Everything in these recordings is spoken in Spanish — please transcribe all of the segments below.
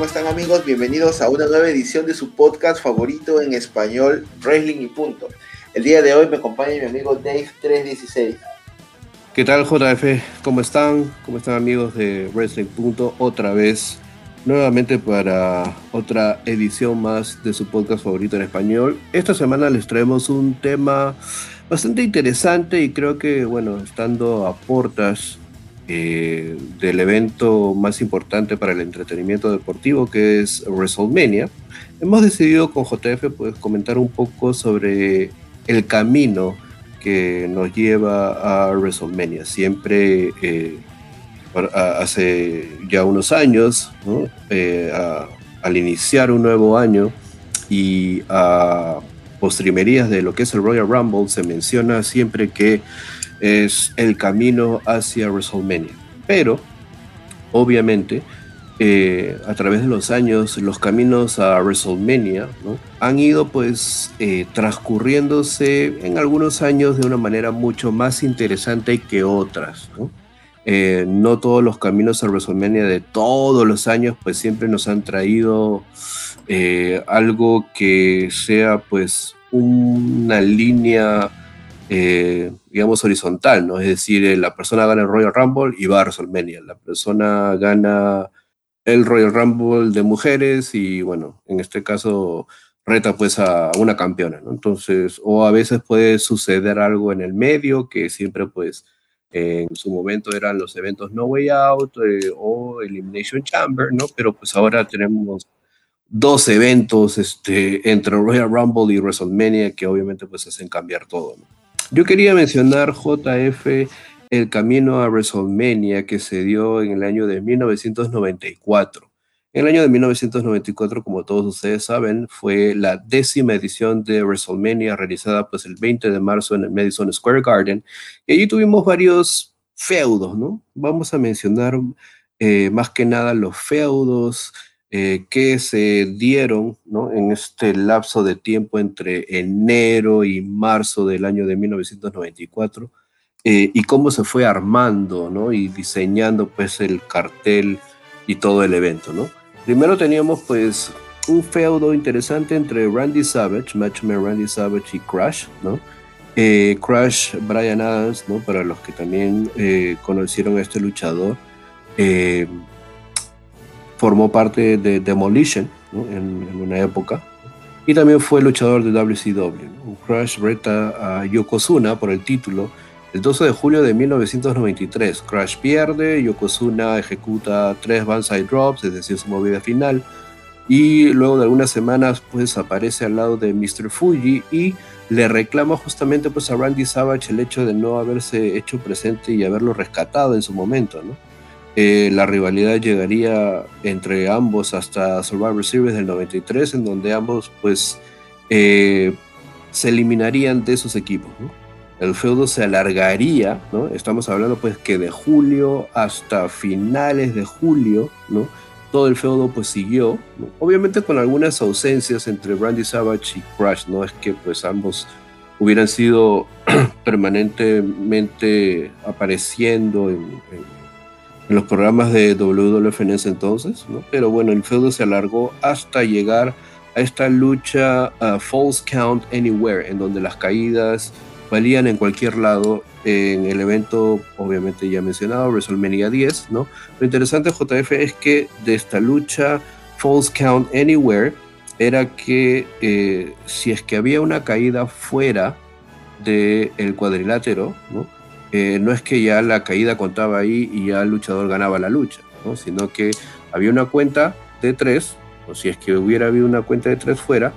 ¿Cómo están amigos? Bienvenidos a una nueva edición de su podcast favorito en español, Wrestling y Punto. El día de hoy me acompaña mi amigo Dave316. ¿Qué tal JF? ¿Cómo están? ¿Cómo están amigos de Wrestling Punto? Otra vez, nuevamente para otra edición más de su podcast favorito en español. Esta semana les traemos un tema bastante interesante y creo que, bueno, estando a portas eh, del evento más importante para el entretenimiento deportivo que es WrestleMania, hemos decidido con JF pues, comentar un poco sobre el camino que nos lleva a WrestleMania. Siempre eh, hace ya unos años, eh, al iniciar un nuevo año y a postrimerías de lo que es el Royal Rumble, se menciona siempre que es el camino hacia WrestleMania. Pero, obviamente, eh, a través de los años, los caminos a WrestleMania han ido pues eh, transcurriéndose en algunos años de una manera mucho más interesante que otras. ¿no? Eh, no todos los caminos a WrestleMania de todos los años pues siempre nos han traído algo que sea pues una línea eh, digamos, horizontal, ¿no? Es decir, eh, la persona gana el Royal Rumble y va a WrestleMania. La persona gana el Royal Rumble de mujeres y, bueno, en este caso reta pues a una campeona, ¿no? Entonces, o a veces puede suceder algo en el medio que siempre pues en su momento eran los eventos No Way Out eh, o Elimination Chamber, ¿no? Pero pues ahora tenemos dos eventos este, entre Royal Rumble y WrestleMania que obviamente pues hacen cambiar todo, ¿no? Yo quería mencionar JF el camino a WrestleMania que se dio en el año de 1994. En el año de 1994, como todos ustedes saben, fue la décima edición de WrestleMania realizada pues el 20 de marzo en el Madison Square Garden. Y allí tuvimos varios feudos, ¿no? Vamos a mencionar eh, más que nada los feudos, eh, que se dieron ¿no? en este lapso de tiempo entre enero y marzo del año de 1994 eh, y cómo se fue armando ¿no? y diseñando pues el cartel y todo el evento. ¿no? Primero teníamos pues un feudo interesante entre Randy Savage, Matchman Randy Savage y Crash, ¿no? Eh, Crash Brian Adams, ¿no? Para los que también conocieron a este luchador, formó parte de Demolition en, una época y también fue luchador de WCW. Crash reta a Yokozuna por el título el 12 de julio de 1993. Crash pierde, Yokozuna ejecuta tres banzai drops, es decir, su movida final, y luego de algunas semanas pues aparece al lado de Mr. Fuji y le reclama justamente pues a Randy Savage el hecho de no haberse hecho presente y haberlo rescatado en su momento, ¿no? Eh, la rivalidad llegaría entre ambos hasta Survivor Series del 93, en donde ambos pues eh, se eliminarían de sus equipos. El feudo se alargaría, ¿no? estamos hablando pues que de julio hasta finales de julio, ¿no? todo el feudo pues siguió, obviamente con algunas ausencias entre Randy Savage y Crash, no es que pues ambos hubieran sido permanentemente apareciendo en en los programas de WWF en ese entonces, ¿no? pero bueno, el feudo se alargó hasta llegar a esta lucha uh, False Count Anywhere, en donde las caídas valían en cualquier lado en el evento, obviamente ya mencionado, WrestleMania 10, ¿no? Lo interesante, JF, es que de esta lucha False Count Anywhere era que eh, si es que había una caída fuera del el cuadrilátero, ¿no? Eh, no es que ya la caída contaba ahí y ya el luchador ganaba la lucha, sino que había una cuenta de tres, o si es que hubiera habido una cuenta de tres fuera,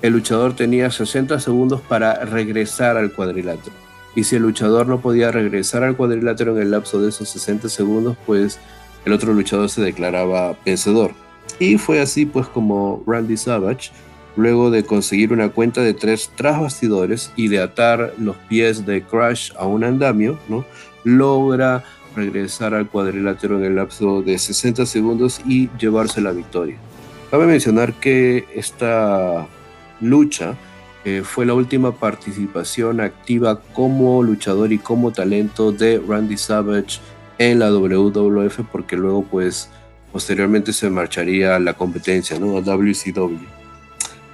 el luchador tenía 60 segundos para regresar al cuadrilátero. Y si el luchador no podía regresar al cuadrilátero en el lapso de esos 60 segundos, pues el otro luchador se declaraba vencedor. Y fue así pues como Randy Savage luego de conseguir una cuenta de tres tras bastidores y de atar los pies de Crash a un andamio, logra regresar al cuadrilátero en el lapso de 60 segundos y llevarse la victoria. Cabe mencionar que esta lucha eh, fue la última participación activa como luchador y como talento de Randy Savage en la WWF porque luego pues posteriormente se marcharía a la competencia, ¿no? A WCW.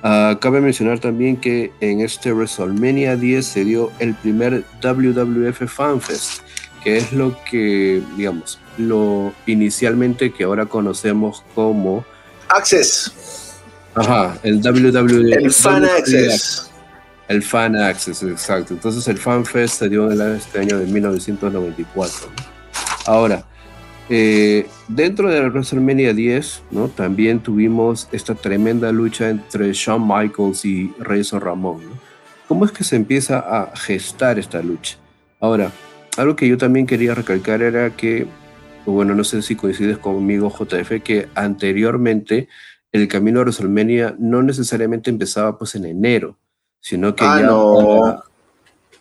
Ah, cabe mencionar también que en este WrestleMania 10 se dio el primer WWF FanFest, que es lo que, digamos, lo inicialmente que ahora conocemos como Access. Ajá, el WWF. El Fan Access. El Fan Access, exacto. Entonces el FanFest se dio en este año de 1994. Ahora, eh, dentro de la WrestleMania 10, ¿no? También tuvimos esta tremenda lucha entre Shawn Michaels y Razor Ramón. ¿Cómo es que se empieza a gestar esta lucha? Ahora, algo que yo también quería recalcar era que, bueno, no sé si coincides conmigo, JF, que anteriormente el camino a WrestleMania no necesariamente empezaba pues en enero, sino que Ah, ya... no.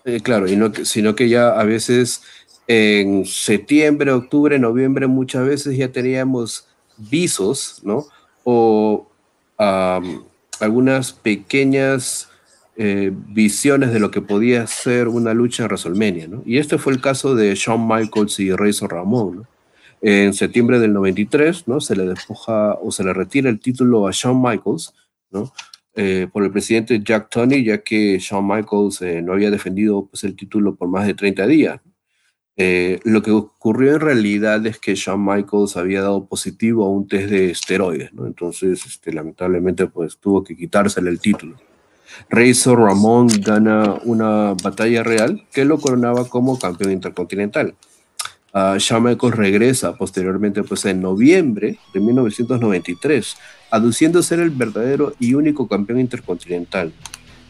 eh, claro, y no, sino que ya a veces en septiembre, octubre, noviembre, muchas veces ya teníamos visos, ¿no? O algunas pequeñas eh, visiones de lo que podía ser una lucha en WrestleMania, ¿no? Y este fue el caso de Shawn Michaels y Razor Ramón, ¿no? En septiembre del 93, ¿no? Se le despoja o se le retira el título a Shawn Michaels, ¿no? Eh, por el presidente Jack Tunney, ya que Shawn Michaels eh, no había defendido pues, el título por más de 30 días. Eh, lo que ocurrió en realidad es que Shawn Michaels había dado positivo a un test de esteroides. Entonces, este, lamentablemente, pues tuvo que quitársele el título. Razor Ramón gana una batalla real que lo coronaba como campeón intercontinental. Ah, Shawn Michaels regresa posteriormente, pues en noviembre de 1993, aduciendo ser el verdadero y único campeón intercontinental.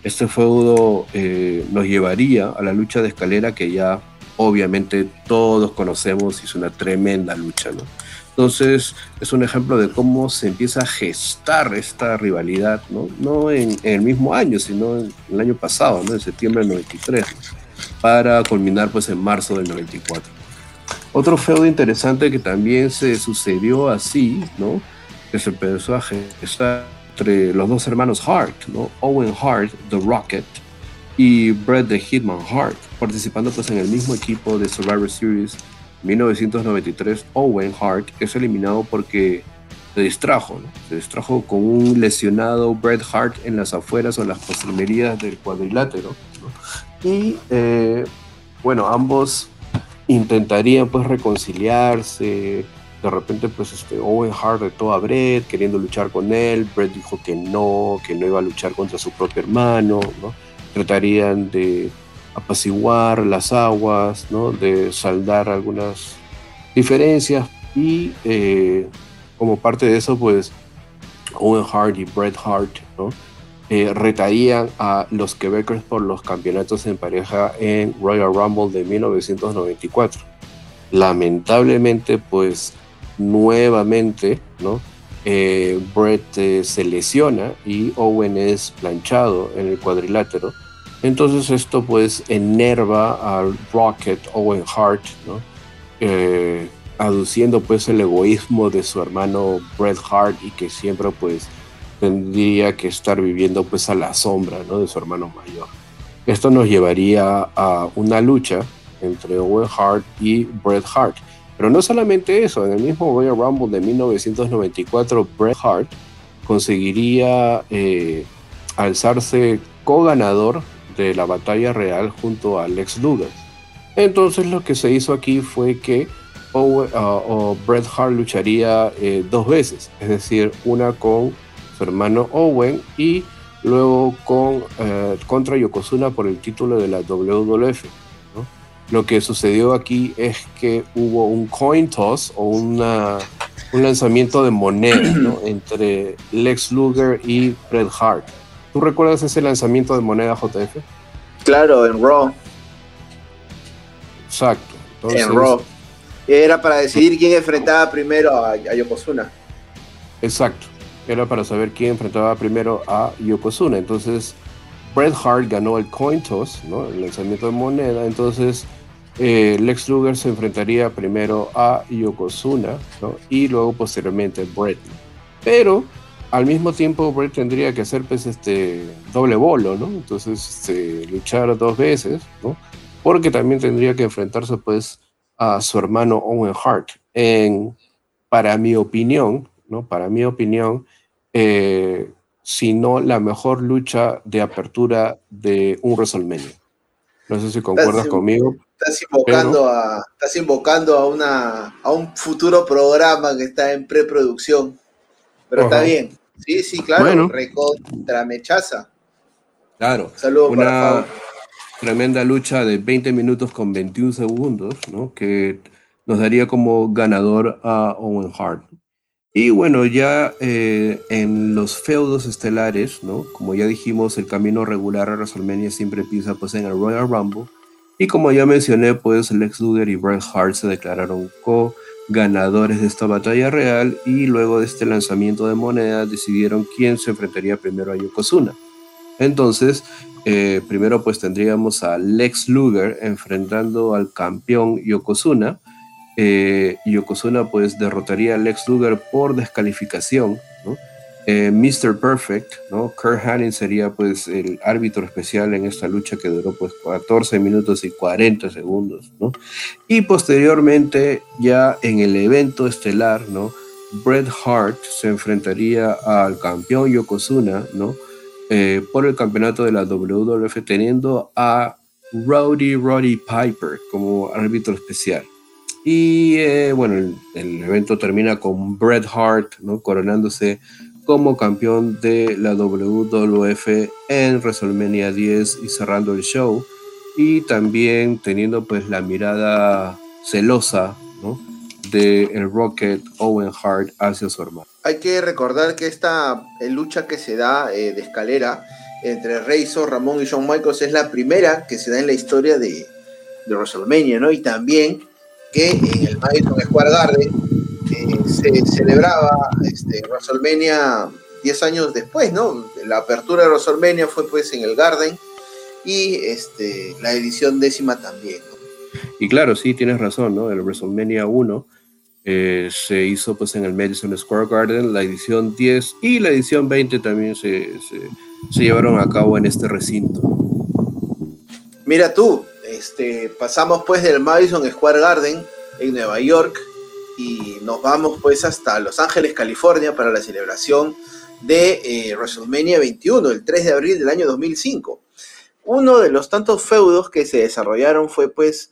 Este feudo eh, nos llevaría a la lucha de escalera que ya obviamente todos conocemos es una tremenda lucha, ¿no? Entonces es un ejemplo de cómo se empieza a gestar esta rivalidad, ¿no? No en, en el mismo año, sino en el año pasado, ¿no? En septiembre del 93, ¿no? para culminar pues en marzo del 94. Otro feudo interesante que también se sucedió así, ¿no? Que se empezó a gestar entre los dos hermanos Hart, ¿no? Owen Hart, The Rocket, y Bret the Hitman Hart, participando pues en el mismo equipo de Survivor Series 1993. Owen Hart es eliminado porque se distrajo. Se distrajo con un lesionado Bret Hart en las afueras o las postrimerías del cuadrilátero. Y eh, bueno, ambos intentarían pues reconciliarse. De repente pues este Owen Hart retó a Bret queriendo luchar con él. Bret dijo que no, que no iba a luchar contra su propio hermano, ¿no? Tratarían de apaciguar las aguas, ¿no? De saldar algunas diferencias y eh, como parte de eso pues Owen Hart y Bret Hart, ¿no? Eh, retarían a los Quebecers por los campeonatos en pareja en Royal Rumble de 1994. Lamentablemente, pues nuevamente, ¿no? Eh, Brett eh, se lesiona y Owen es planchado en el cuadrilátero. Entonces esto pues enerva al Rocket Owen Hart, ¿no? Eh, aduciendo pues el egoísmo de su hermano Bret Hart y que siempre pues tendría que estar viviendo pues a la sombra ¿no? de su hermano mayor. Esto nos llevaría a una lucha entre Owen Hart y Bret Hart. Pero no solamente eso, en el mismo Royal Rumble de 1994, Bret Hart conseguiría eh, alzarse co-ganador de la batalla real junto a Lex Luger. Entonces lo que se hizo aquí fue que Owen, uh, uh, Bret Hart lucharía eh, dos veces, es decir, una con su hermano Owen y luego con, eh, contra Yokozuna por el título de la WWF. Lo que sucedió aquí es que hubo un coin toss o un lanzamiento de moneda entre Lex Luger y Bret Hart. ¿Tú recuerdas ese lanzamiento de moneda JF? Claro, en Raw. Exacto. Entonces, en Raw. Era para decidir quién enfrentaba primero a, a Yokozuna. Exacto. Era para saber quién enfrentaba primero a Yokozuna. Entonces, Bret Hart ganó el coin toss, ¿no? el lanzamiento de moneda. Entonces, eh, Lex Luger se enfrentaría primero a Yokozuna ¿no? y luego posteriormente Bret. Pero al mismo tiempo, Bret tendría que hacer pues, este doble bolo, ¿no? Entonces, este, luchar dos veces, ¿no? Porque también tendría que enfrentarse pues a su hermano Owen Hart en para mi opinión, ¿no? Para mi opinión, eh, sino la mejor lucha de apertura de un WrestleMania. No sé si concuerdas conmigo. Estás invocando, a, estás invocando a, una, a un futuro programa que está en preproducción. Pero está bien. Sí, sí, claro. Bueno. Recontra mechaza. Claro. Saludos una tremenda lucha de 20 minutos con 21 segundos, ¿no? Que nos daría como ganador a Owen Hart. Y bueno, ya eh, en los feudos estelares, ¿no? Como ya dijimos, el camino regular a WrestleMania siempre empieza pues en el Royal Rumble. Y como ya mencioné, pues Lex Luger y Bret Hart se declararon co-ganadores de esta batalla real y luego de este lanzamiento de moneda decidieron quién se enfrentaría primero a Yokozuna. Entonces, eh, primero pues tendríamos a Lex Luger enfrentando al campeón Yokozuna eh, Yokozuna pues derrotaría a Lex Luger por descalificación. Eh, Mr. Perfect, ¿no? Kurt Hanning sería pues el árbitro especial en esta lucha que duró pues 14 minutos y 40 segundos, ¿no? Y posteriormente ya en el evento estelar, ¿no? Bret Hart se enfrentaría al campeón Yokozuna, ¿no? Eh, por el campeonato de la WWF teniendo a Rowdy Roddy Piper como árbitro especial. Y eh, bueno, el, evento termina con Bret Hart ¿no? coronándose como campeón de la WWF en WrestleMania 10 y cerrando el show. Y también teniendo pues la mirada celosa ¿no? de el Rocket Owen Hart hacia su hermano. Hay que recordar que esta eh, lucha que se da eh, de escalera entre Razor, Ramón y Shawn Michaels es la primera que se da en la historia de, de WrestleMania, ¿no? Y también que en el Madison Square Garden se celebraba este, WrestleMania 10 años después, ¿no? La apertura de WrestleMania fue pues en el Garden y este, la edición décima también, Y claro, sí, tienes razón, ¿no? El WrestleMania 1 eh, se hizo pues en el Madison Square Garden, la edición 10 y la edición 20 también se, se llevaron a cabo en este recinto. Mira tú, este, pasamos pues del Madison Square Garden en Nueva York y nos vamos pues hasta Los Ángeles, California para la celebración de eh, WrestleMania 21, el 3 de abril del año 2005. Uno de los tantos feudos que se desarrollaron fue pues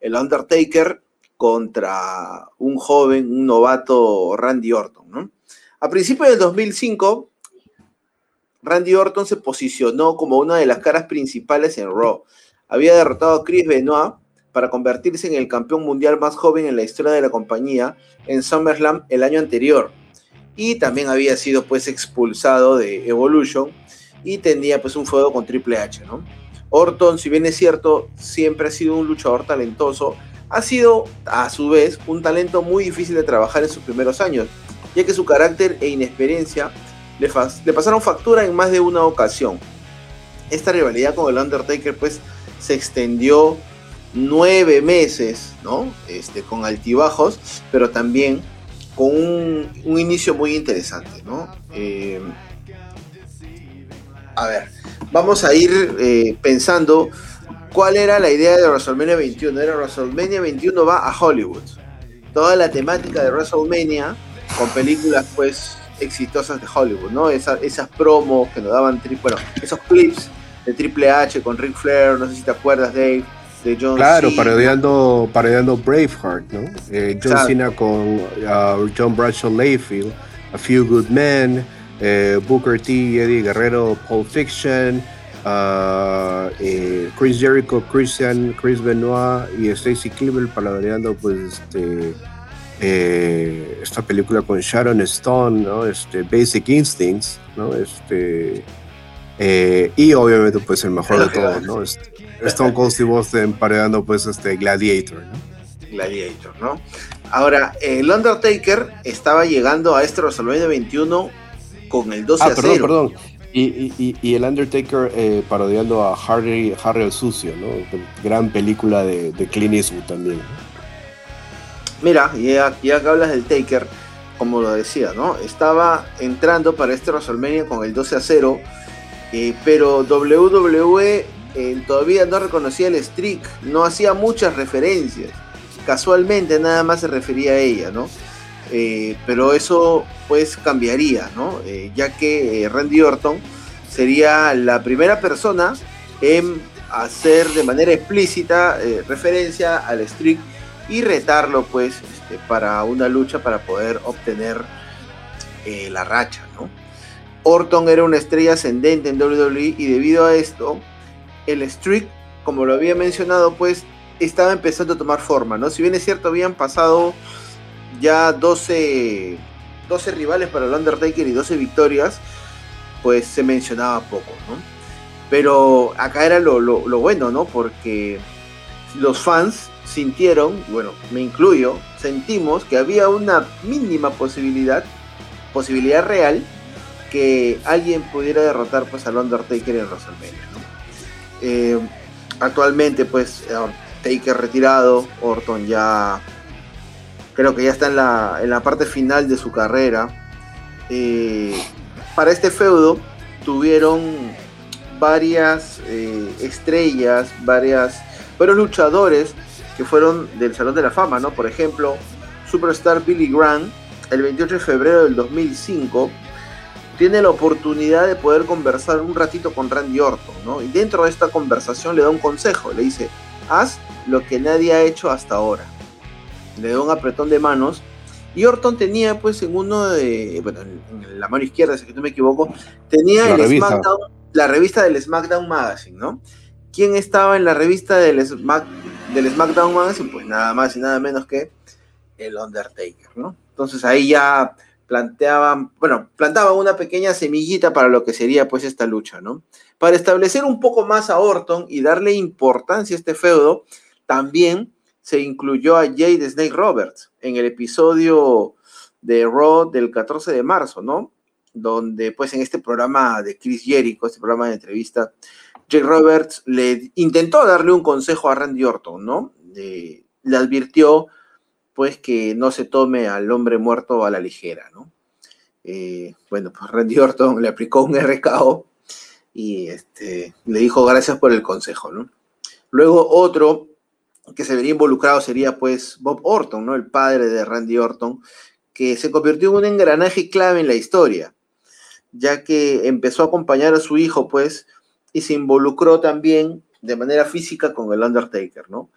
el Undertaker contra un joven, un novato Randy Orton. A principios del 2005, Randy Orton se posicionó como una de las caras principales en Raw había derrotado a Chris Benoit para convertirse en el campeón mundial más joven en la historia de la compañía en SummerSlam el año anterior. Y también había sido pues expulsado de Evolution y tenía pues un fuego con Triple H, ¿no? Orton, si bien es cierto, siempre ha sido un luchador talentoso, ha sido a su vez un talento muy difícil de trabajar en sus primeros años, ya que su carácter e inexperiencia le, le pasaron factura en más de una ocasión. Esta rivalidad con el Undertaker pues se extendió nueve meses, ¿no? Este, con altibajos, pero también con un, inicio muy interesante, ¿no? Eh, a ver, vamos a ir eh, pensando cuál era la idea de WrestleMania 21. Era WrestleMania 21 va a Hollywood. Toda la temática de WrestleMania con películas pues exitosas de Hollywood, ¿no? esas promos que nos daban, bueno, esos clips de Triple H con Ric Flair, no sé si te acuerdas, Dave, de John Claro, parodiando, parodiando Braveheart, ¿no? Eh, John Cena con uh, John Bradshaw Layfield, A Few Good Men, eh, Booker T, Eddie Guerrero, Pulp Fiction, uh, eh, Chris Jericho, Christian, Chris Benoit y Stacy Cleaver parodiando pues este, esta película con Sharon Stone, ¿no? Este, Basic Instincts, ¿no? Este, y obviamente, pues el mejor de todos, ¿no? Stone Cold Steve Austin emparedando, pues, este Gladiator, ¿no? Gladiator, ¿no? Ahora, el Undertaker estaba llegando a este WrestleMania 21 con el 12 ah, a perdón, perdón. Y, y, y, el Undertaker eh, parodiando a Harry, Harry el Sucio, ¿no? Gran película de, de Clint Eastwood también. Mira, ya, ya que hablas del Taker, como lo decía, ¿no? Estaba entrando para este WrestleMania con el 12 a 0 eh, pero WWE eh, todavía no reconocía el streak, no hacía muchas referencias. Casualmente nada más se refería a ella, ¿no? eh, pero eso pues cambiaría, ¿no? Eh, ya que Randy Orton sería la primera persona en hacer de manera explícita referencia al streak y retarlo pues este, para una lucha para poder obtener la racha, ¿no? Orton era una estrella ascendente en WWE y debido a esto, el streak, como lo había mencionado, pues estaba empezando a tomar forma, ¿no? Si bien es cierto, habían pasado ya 12, 12 rivales para el Undertaker y 12 victorias, pues se mencionaba poco, ¿no? Pero acá era lo, bueno, ¿no? Porque los fans sintieron, bueno, me incluyo, sentimos que había una mínima posibilidad, posibilidad real, que alguien pudiera derrotar pues al Undertaker en WrestleMania. Eh, actualmente pues Taker retirado, Orton ya creo que ya está en la, en la parte final de su carrera. Eh, para este feudo tuvieron varias eh, estrellas, varias, varios luchadores que fueron del Salón de la Fama, ¿no? Por ejemplo, Superstar Billy Graham, el 28 de febrero del 2005, tiene la oportunidad de poder conversar un ratito con Randy Orton, ¿no? Y dentro de esta conversación le da un consejo, le dice, haz lo que nadie ha hecho hasta ahora. Le da un apretón de manos. Y Orton tenía, pues, en uno de, bueno, en la mano izquierda, si no me equivoco, tenía la el revista. SmackDown, la revista del SmackDown Magazine, ¿no? ¿Quién estaba en la revista del, Smack, del SmackDown Magazine? Pues nada más y nada menos que el Undertaker, ¿no? Entonces ahí ya planteaban, bueno, plantaban una pequeña semillita para lo que sería pues esta lucha, ¿no? Para establecer un poco más a Orton y darle importancia a este feudo, también se incluyó a Jade Snake Roberts en el episodio de Raw del 14 de marzo, ¿no? Donde pues en este programa de Chris Jericho, este programa de entrevista, Jade Roberts le intentó darle un consejo a Randy Orton, ¿no? le advirtió pues que no se tome al hombre muerto a la ligera, ¿no? Eh, bueno, pues Randy Orton le aplicó un RKO y este, le dijo gracias por el consejo, ¿no? Luego otro que se vería involucrado sería pues Bob Orton, ¿no? El padre de Randy Orton, que se convirtió en un engranaje clave en la historia, ya que empezó a acompañar a su hijo, pues, y se involucró también de manera física con el Undertaker, ¿no?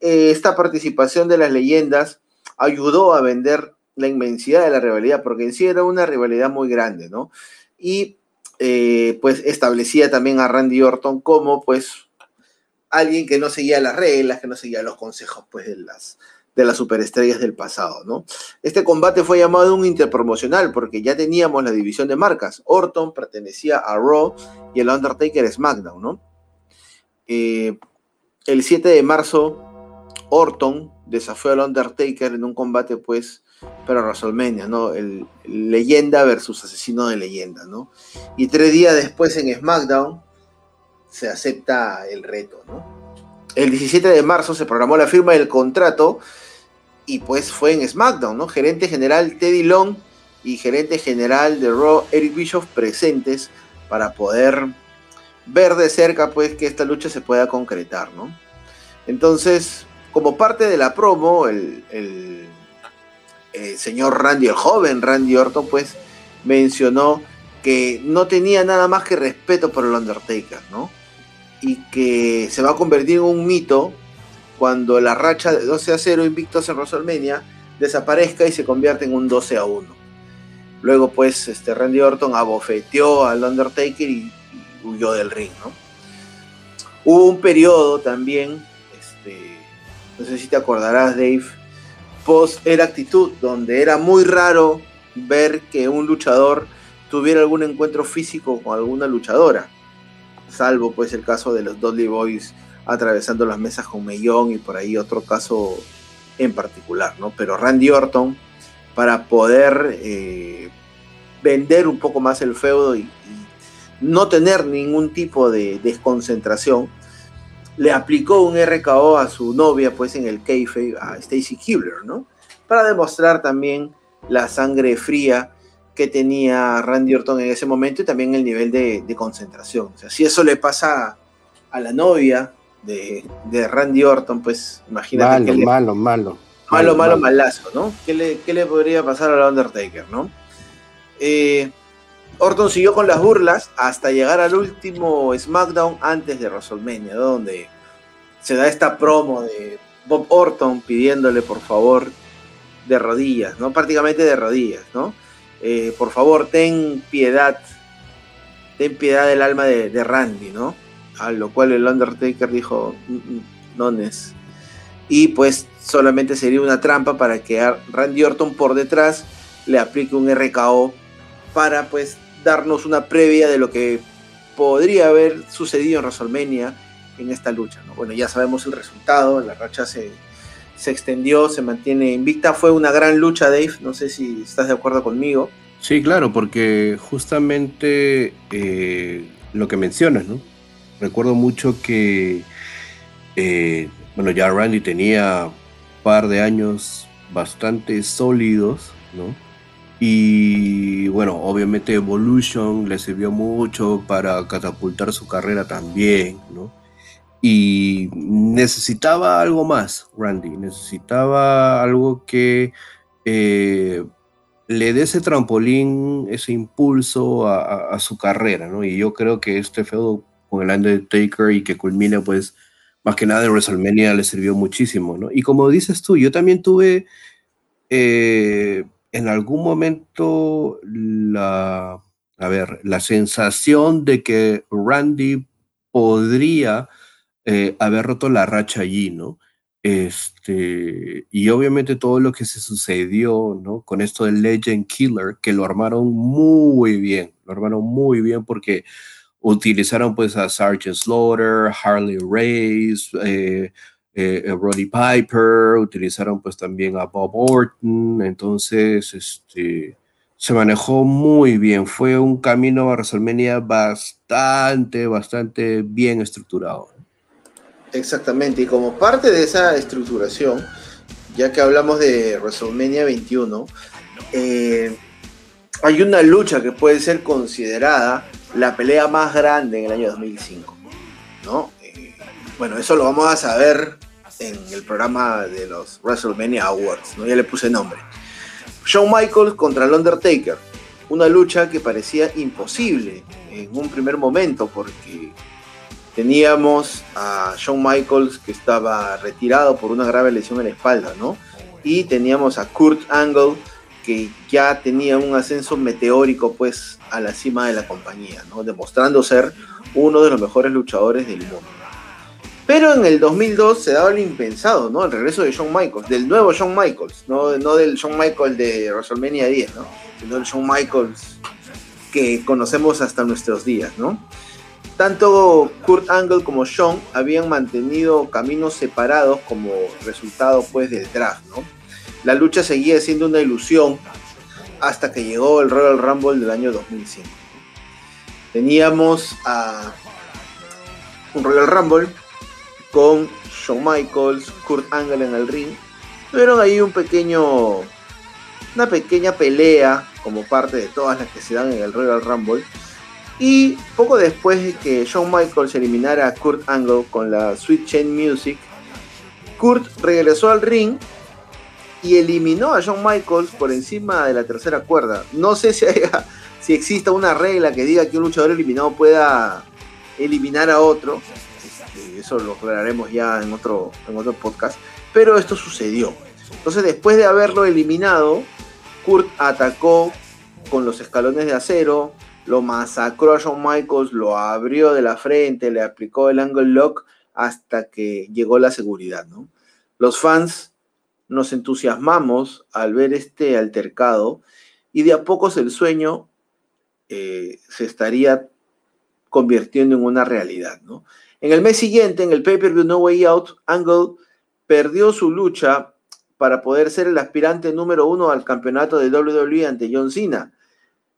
Eh, esta participación de las leyendas ayudó a vender la inmensidad de la rivalidad, porque en sí era una rivalidad muy grande, ¿no? Y eh, pues establecía también a Randy Orton como pues alguien que no seguía las reglas, que no seguía los consejos pues de las, de las superestrellas del pasado, ¿no? Este combate fue llamado un interpromocional porque ya teníamos la división de marcas. Orton pertenecía a Raw y el Undertaker SmackDown, ¿no? Eh, el 7 de marzo Orton desafió al Undertaker en un combate, pues, para WrestleMania, ¿no? El, leyenda versus asesino de leyenda, ¿no? Y tres días después en SmackDown se acepta el reto, ¿no? El 17 de marzo se programó la firma del contrato y pues fue en SmackDown, ¿no? Gerente general Teddy Long y gerente general de Raw Eric Bischoff presentes para poder ver de cerca pues que esta lucha se pueda concretar, ¿no? Entonces, como parte de la promo, el, señor Randy, el joven Randy Orton, pues mencionó que no tenía nada más que respeto por el Undertaker, ¿no? Y que se va a convertir en un mito cuando la racha de 12 a 0 invictos en WrestleMania desaparezca y se convierte en un 12 a 1. Luego, pues, este Randy Orton abofeteó al Undertaker y huyó del ring, ¿no? Hubo un periodo también no sé si te acordarás, Dave, post era actitud, donde era muy raro ver que un luchador tuviera algún encuentro físico con alguna luchadora, salvo pues el caso de los Dudley Boys atravesando las mesas con Mellón y por ahí otro caso en particular, ¿no? Pero Randy Orton, para poder eh, vender un poco más el feudo y, y, no tener ningún tipo de desconcentración, le aplicó un RKO a su novia, pues en el kayfabe, a Stacy Kibler, ¿no? Para demostrar también la sangre fría que tenía Randy Orton en ese momento y también el nivel de, concentración. O sea, si eso le pasa a la novia de, Randy Orton, pues imagínate malo, malo, malo. malo, malo, malazo, ¿no? ¿Qué le, ¿Qué le, podría pasar al Undertaker, no? Eh, Orton siguió con las burlas hasta llegar al último SmackDown antes de WrestleMania, donde se da esta promo de Bob Orton pidiéndole por favor de rodillas, ¿no? Prácticamente de rodillas, ¿no? Eh, por favor, ten piedad, ten piedad del alma de, Randy, ¿no? A lo cual el Undertaker dijo, mm, mm, no es. Y pues solamente sería una trampa para que Randy Orton por detrás le aplique un RKO para pues darnos una previa de lo que podría haber sucedido en WrestleMania en esta lucha. ¿no? Bueno, ya sabemos el resultado, la racha se, se extendió, se mantiene invicta. Fue una gran lucha, Dave, no sé si estás de acuerdo conmigo. Sí, claro, porque justamente eh, lo que mencionas, ¿no? Recuerdo mucho que, eh, bueno, ya Randy tenía un par de años bastante sólidos, ¿no? Y bueno, obviamente Evolution le sirvió mucho para catapultar su carrera también, ¿no? Y necesitaba algo más, Randy, necesitaba algo que eh, le dé ese trampolín, ese impulso a, su carrera, ¿no? Y yo creo que este feudo con el Undertaker y que culmina, pues, más que nada en WrestleMania le sirvió muchísimo, ¿no? Y como dices tú, yo también tuve... Eh, en algún momento la, a ver, la sensación de que Randy podría eh, haber roto la racha allí, ¿no? Este, y obviamente todo lo que se sucedió, ¿no? Con esto del Legend Killer, que lo armaron muy bien, lo armaron muy bien porque utilizaron pues a Sergeant Slaughter, Harley Race, eh, eh, eh, Roddy Piper, utilizaron pues también a Bob Orton, entonces este, se manejó muy bien, fue un camino a WrestleMania bastante, bastante bien estructurado. Exactamente, y como parte de esa estructuración, ya que hablamos de WrestleMania 21, eh, hay una lucha que puede ser considerada la pelea más grande en el año 2005, ¿no? bueno, eso lo vamos a saber en el programa de los WrestleMania Awards, ¿no? ya le puse nombre. Shawn Michaels contra el Undertaker, una lucha que parecía imposible en un primer momento porque teníamos a Shawn Michaels que estaba retirado por una grave lesión en la espalda, ¿no? Y teníamos a Kurt Angle que ya tenía un ascenso meteórico pues a la cima de la compañía, ¿no? Demostrando ser uno de los mejores luchadores del mundo. Pero en el 2002 se daba lo impensado, ¿no? El regreso de Shawn Michaels, del nuevo Shawn Michaels, no, del Shawn Michaels de WrestleMania 10, ¿no? Sino del Shawn Michaels que conocemos hasta nuestros días, ¿no? Tanto Kurt Angle como Shawn habían mantenido caminos separados como resultado pues del draft, ¿no? La lucha seguía siendo una ilusión hasta que llegó el Royal Rumble del año 2005. Teníamos a un Royal Rumble con Shawn Michaels, Kurt Angle en el ring. Tuvieron ahí un pequeño, una pequeña pelea como parte de todas las que se dan en el Royal Rumble. Y poco después de que Shawn Michaels eliminara a Kurt Angle con la Sweet Chain Music, Kurt regresó al ring y eliminó a Shawn Michaels por encima de la tercera cuerda. No sé si, si exista una regla que diga que un luchador eliminado pueda eliminar a otro, eso lo aclararemos ya en otro, en otro podcast, pero esto sucedió. Entonces después de haberlo eliminado, Kurt atacó con los escalones de acero, lo masacró a Shawn Michaels, lo abrió de la frente, le aplicó el angle lock hasta que llegó la seguridad. ¿no? Los fans nos entusiasmamos al ver este altercado y de a poco el sueño eh, se estaría convirtiendo en una realidad. ¿no? En el mes siguiente, en el pay-per-view No Way Out, Angle perdió su lucha para poder ser el aspirante número uno al campeonato de WWE ante John Cena.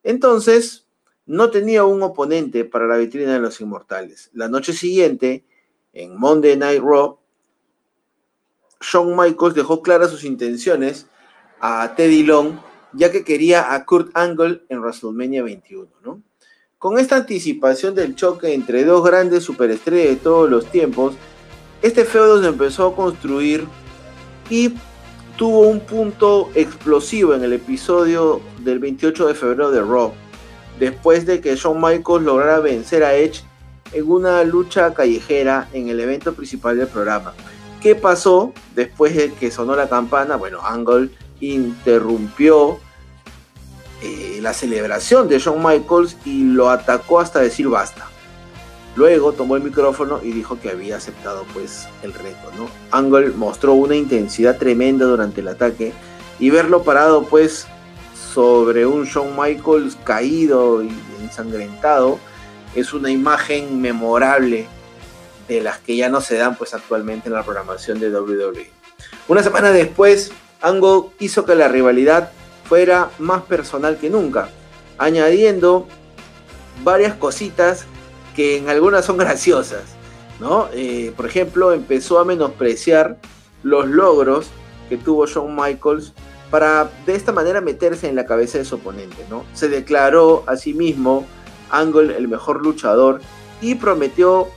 Entonces, no tenía un oponente para la vitrina de los inmortales. La noche siguiente, en Monday Night Raw, Shawn Michaels dejó claras sus intenciones a Teddy Long, ya que quería a Kurt Angle en WrestleMania 21, ¿no? Con esta anticipación del choque entre dos grandes superestrellas de todos los tiempos, este feudo se empezó a construir y tuvo un punto explosivo en el episodio del 28 de febrero de Raw, después de que Shawn Michaels lograra vencer a Edge en una lucha callejera en el evento principal del programa. ¿Qué pasó después de que sonó la campana? Bueno, Angle interrumpió eh, la celebración de Shawn Michaels y lo atacó hasta decir basta. Luego tomó el micrófono y dijo que había aceptado pues el reto, ¿no? Angle mostró una intensidad tremenda durante el ataque y verlo parado pues sobre un Shawn Michaels caído y ensangrentado es una imagen memorable de las que ya no se dan pues actualmente en la programación de WWE. Una semana después, Angle hizo que la rivalidad fuera más personal que nunca, añadiendo varias cositas que en algunas son graciosas, ¿no? Eh, por ejemplo, empezó a menospreciar los logros que tuvo Shawn Michaels para de esta manera meterse en la cabeza de su oponente, ¿no? Se declaró a sí mismo Angle el mejor luchador y prometió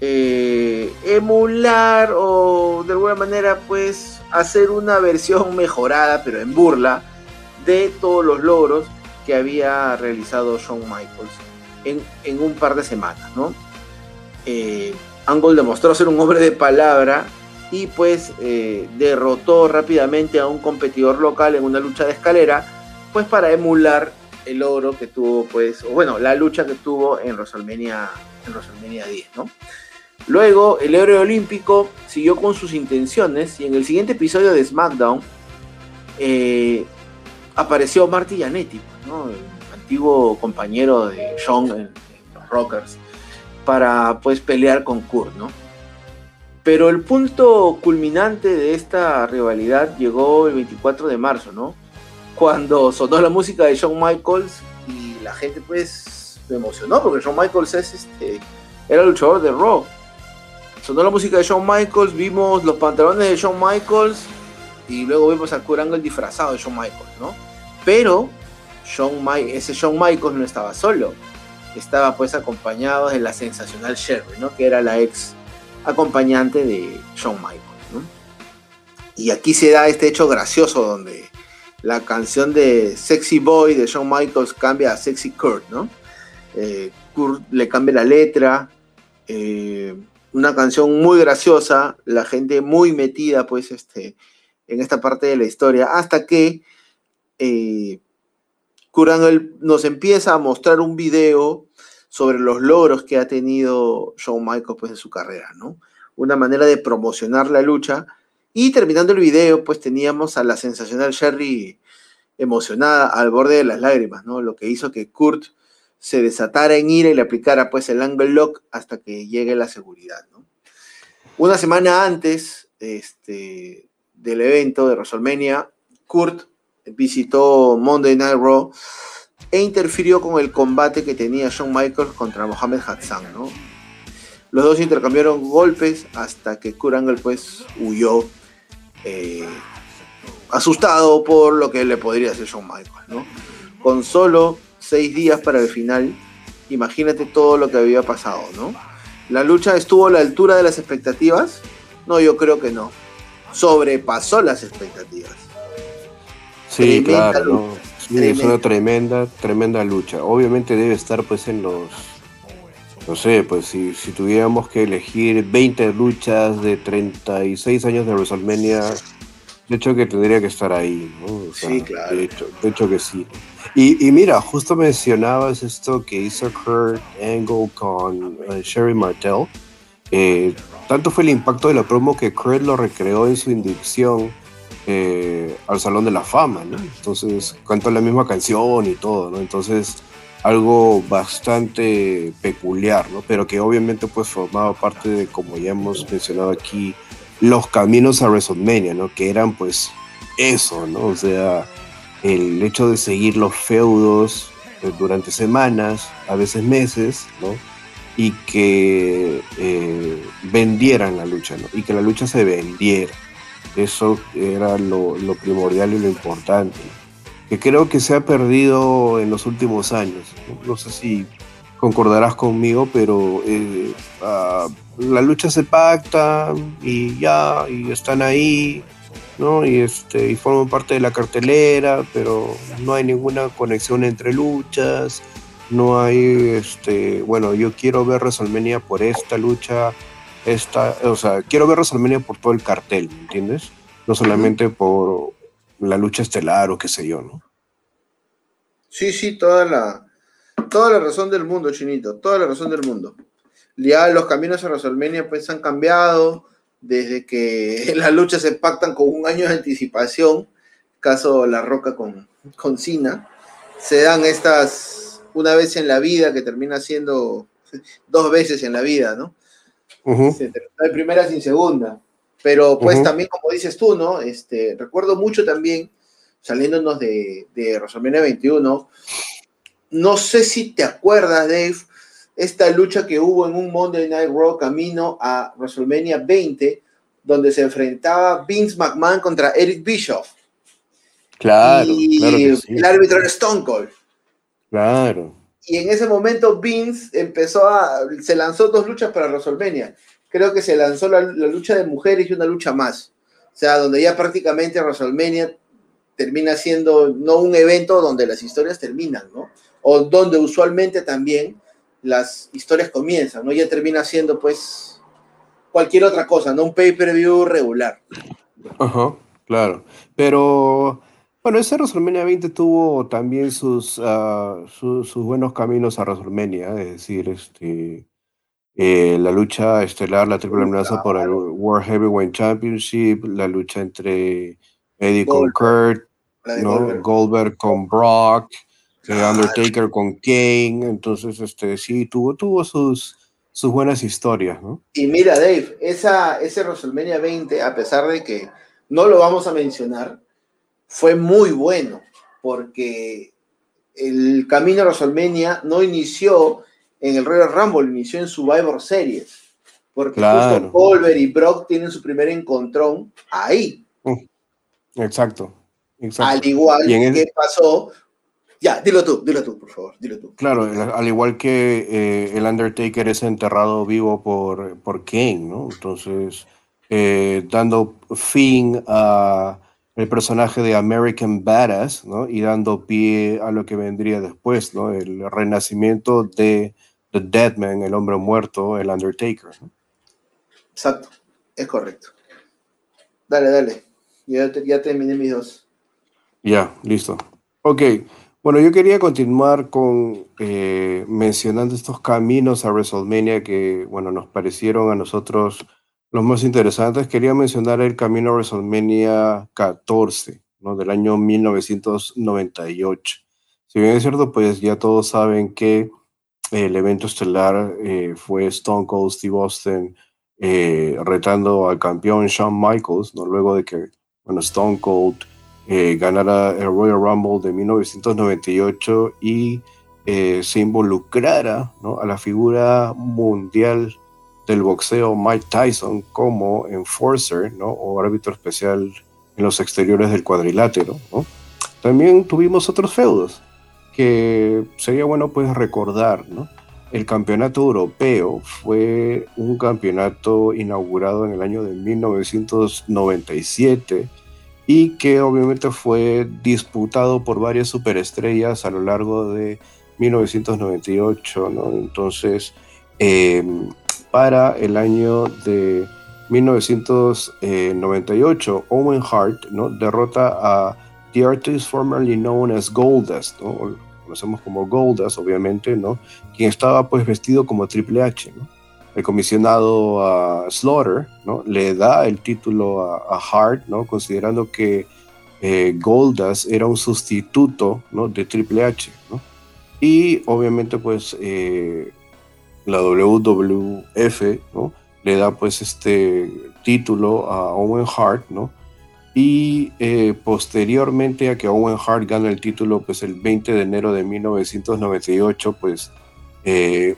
eh, emular o de alguna manera pues hacer una versión mejorada pero en burla de todos los logros que había realizado Shawn Michaels en, un par de semanas, ¿no? Eh, Angle demostró ser un hombre de palabra y pues eh, derrotó rápidamente a un competidor local en una lucha de escalera, pues para emular el logro que tuvo, pues, bueno, la lucha que tuvo en WrestleMania, en WrestleMania 10, ¿no? Luego, el héroe olímpico siguió con sus intenciones y en el siguiente episodio de SmackDown eh, apareció Marty Jannetty, ¿no? el antiguo compañero de Shawn en, los Rockers, para pues pelear con Kurt, ¿no? Pero el punto culminante de esta rivalidad llegó el 24 de marzo, ¿no? Cuando sonó la música de Shawn Michaels y la gente pues se emocionó porque Shawn Michaels es este, era luchador de Raw sonó la música de Shawn Michaels, vimos los pantalones de Shawn Michaels y luego vimos a Kurt Angle disfrazado de Shawn Michaels, ¿no? Pero ese Shawn Michaels no estaba solo, estaba pues acompañado de la sensacional Sherry, ¿no? Que era la ex acompañante de Shawn Michaels, ¿no? Y aquí se da este hecho gracioso donde la canción de Sexy Boy de Shawn Michaels cambia a Sexy Kurt, ¿no? Eh, Kurt le cambia la letra. Eh, una canción muy graciosa, la gente muy metida pues este, en esta parte de la historia, hasta que eh, nos empieza a mostrar un video sobre los logros que ha tenido Shawn Michaels pues en su carrera, ¿no? Una manera de promocionar la lucha. Y terminando el video, pues teníamos a la sensacional Sherry emocionada al borde de las lágrimas, ¿no? Lo que hizo que Kurt se desatara en ira y le aplicara pues el angle lock hasta que llegue la seguridad. Una semana antes este, del evento de WrestleMania, Kurt visitó Monday Night Raw e interfirió con el combate que tenía Shawn Michaels contra Mohamed Hassan. Los dos intercambiaron golpes hasta que Kurt Angle pues huyó eh, asustado por lo que le podría hacer Shawn Michaels. ¿no? Con solo seis días para el final, imagínate todo lo que había pasado, ¿no? ¿La lucha estuvo a la altura de las expectativas? No, yo creo que no. Sobrepasó las expectativas. Sí, claro. es una tremenda, tremenda lucha. Obviamente debe estar pues en los... No sé, pues si, si tuviéramos que elegir 20 luchas de 36 años de WrestleMania, de hecho que tendría que estar ahí, ¿no? sí, claro. De hecho, de hecho que sí. Y, mira, justo mencionabas esto que hizo Kurt Angle con eh, Sherry Martel. Eh, tanto fue el impacto de la promo que Kurt lo recreó en su inducción eh, al Salón de la Fama, ¿no? Entonces cantó la misma canción y todo, ¿no? Entonces algo bastante peculiar, ¿no? Pero que obviamente pues formaba parte de, como ya hemos mencionado aquí, los caminos a WrestleMania, ¿no? Que eran pues eso, ¿no? O sea, el hecho de seguir los feudos eh, durante semanas, a veces meses, ¿no? Y que eh, vendieran la lucha, ¿no? Y que la lucha se vendiera. Eso era lo, primordial y lo importante. Que creo que se ha perdido en los últimos años. No, sé si concordarás conmigo, pero eh, ah, la lucha se pacta y ya, y están ahí, ¿no? Y, este, y forman parte de la cartelera, pero no hay ninguna conexión entre luchas, no hay, este, bueno, yo quiero ver WrestleMania por esta lucha, esta, o sea, quiero ver WrestleMania por todo el cartel, ¿me entiendes? No solamente por la lucha estelar o qué sé yo, ¿no? Sí, sí, toda la, toda la razón del mundo, Chinito, toda la razón del mundo. Ya los caminos a WrestleMania pues han cambiado, desde que las luchas se pactan con un año de anticipación, caso La Roca con, con Cena, se dan estas una vez en la vida que termina siendo dos veces en la vida, ¿no? Hay primera sin segunda. Pero pues también, como dices tú, ¿no? Este, recuerdo mucho también, saliéndonos de, de WrestleMania 21, no sé si te acuerdas, Dave, esta lucha que hubo en un Monday Night Raw camino a WrestleMania 20, donde se enfrentaba Vince McMahon contra Eric Bischoff. Claro, y el árbitro era Stone Cold. Claro. Y en ese momento Vince empezó a, se lanzó dos luchas para WrestleMania. Creo que se lanzó la, lucha de mujeres y una lucha más. O sea, donde ya prácticamente WrestleMania termina siendo no un evento donde las historias terminan, ¿no? O donde usualmente también las historias comienzan, ¿no? Ya termina siendo pues cualquier otra cosa, no un pay-per-view regular. Ajá, claro. Pero bueno, ese WrestleMania 20 tuvo también sus, uh, sus buenos caminos a WrestleMania, es decir, este, eh, la lucha estelar, la triple amenaza por el World Heavyweight Championship, la lucha entre Eddie con Kurt, ¿no? Goldberg con Brock, Undertaker con Kane, entonces este sí tuvo, tuvo sus, sus buenas historias, ¿no? Y mira, Dave, esa, ese WrestleMania 20, a pesar de que no lo vamos a mencionar, fue muy bueno, porque el camino a WrestleMania no inició en el Royal Rumble, inició en Survivor Series, porque justo Goldberg y Brock tienen su primer encontrón ahí. Mm, exacto. Al igual que pasó ya, dilo tú, dilo tú, por favor, dilo tú. Claro, al igual que eh, el Undertaker es enterrado vivo por, por Kane, ¿no? Entonces, eh, dando fin a el personaje de American Badass, ¿no? Y dando pie a lo que vendría después, ¿no? El renacimiento de The Deadman, el hombre muerto, el Undertaker. Exacto, es correcto. Dale, dale. Ya, ya terminé mis dos. Ya, listo. Ok. Bueno, yo quería continuar con eh, mencionando estos caminos a WrestleMania que, bueno, nos parecieron a nosotros los más interesantes. Quería mencionar el camino WrestleMania 14, ¿no? Del año 1998. Si bien es cierto, pues ya todos saben que el evento estelar eh, fue Stone Cold Steve Austin eh, retando al campeón Shawn Michaels, ¿no? Luego de que, bueno, Stone Cold eh, ganara el Royal Rumble de 1998 y se involucrara a la figura mundial del boxeo Mike Tyson como enforcer ¿no? o árbitro especial en los exteriores del cuadrilátero. También tuvimos otros feudos que sería bueno pues recordar. El campeonato europeo fue un campeonato inaugurado en el año de 1997 y que obviamente fue disputado por varias superestrellas a lo largo de 1998, ¿no? Entonces, em, para el año de 1998, Owen Hart, ¿no? Derrota a The Artist formerly known as Goldust, ¿no? Conocemos como Goldust, obviamente, ¿no? Quien estaba pues vestido como Triple H, ¿no? el comisionado a Slaughter ¿no? le da el título a, Hart, ¿no? considerando que eh, Goldas era un sustituto ¿no? de Triple H. ¿no? Y obviamente pues eh, la WWF le da pues este título a Owen Hart, ¿no? Y eh, posteriormente a que Owen Hart gana el título, pues el 20 de enero de 1998, pues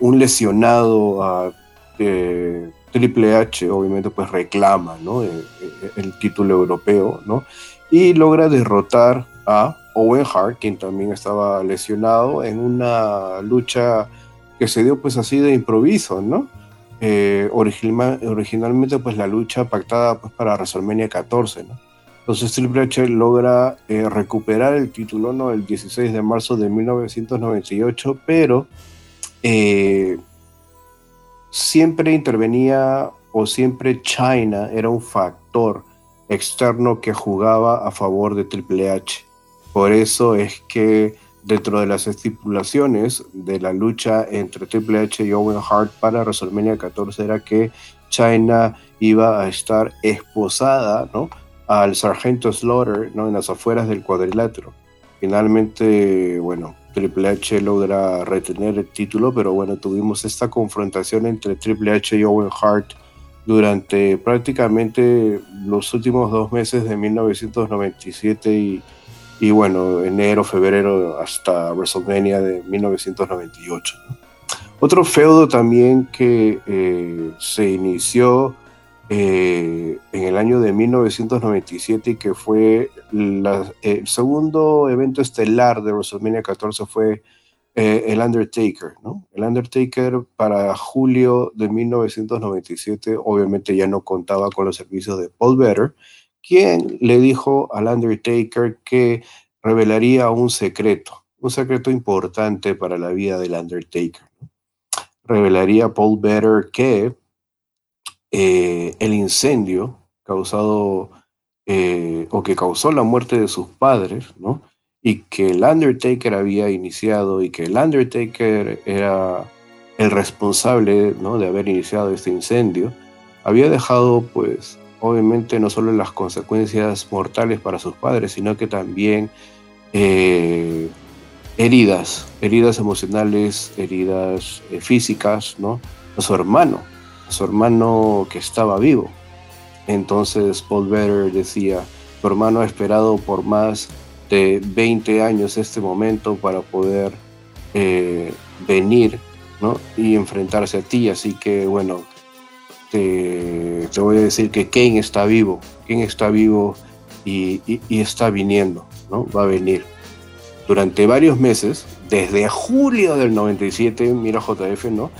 un lesionado a Triple H obviamente pues reclama ¿no? eh, eh, el, título europeo ¿no? y logra derrotar a Owen Hart, quien también estaba lesionado en una lucha que se dio pues así de improviso, ¿no? Eh, originalmente pues la lucha pactada pues para WrestleMania 14, ¿no? Entonces Triple H logra eh, recuperar el título ¿no? el 16 de marzo de 1998, pero eh, siempre intervenía o siempre China era un factor externo que jugaba a favor de Triple H. Por eso es que dentro de las estipulaciones de la lucha entre Triple H y Owen Hart para WrestleMania 14 era que China iba a estar esposada, ¿no? al sargento Slaughter ¿no? en las afueras del cuadrilátero. Finalmente, bueno, Triple H logra retener el título, pero bueno, tuvimos esta confrontación entre Triple H y Owen Hart durante prácticamente los últimos dos meses de 1997 y, y bueno, enero, febrero hasta WrestleMania de 1998. Otro feudo también que eh, se inició eh, en el año de 1997 y que fue el segundo evento estelar de WrestleMania 14 fue eh, el Undertaker, ¿no? El Undertaker para julio de 1997 obviamente ya no contaba con los servicios de Paul Better, quien le dijo al Undertaker que revelaría un secreto, un secreto importante para la vida del Undertaker. Revelaría Paul Better que eh, el incendio causado eh, o que causó la muerte de sus padres, ¿no? Y que el Undertaker había iniciado y que el Undertaker era el responsable, ¿no? De haber iniciado este incendio, había dejado, pues, obviamente no solo las consecuencias mortales para sus padres, sino que también eh, heridas, heridas emocionales, heridas físicas, ¿no? A su hermano, su hermano que estaba vivo. Entonces Paul Better decía, tu hermano ha esperado por más de 20 años este momento para poder eh, venir ¿no? y enfrentarse a ti. Así que bueno, te, voy a decir que Kane está vivo, Kane está vivo y, y está viniendo, ¿no? va a venir. Durante varios meses, desde julio del 97, mira JF, ¿no?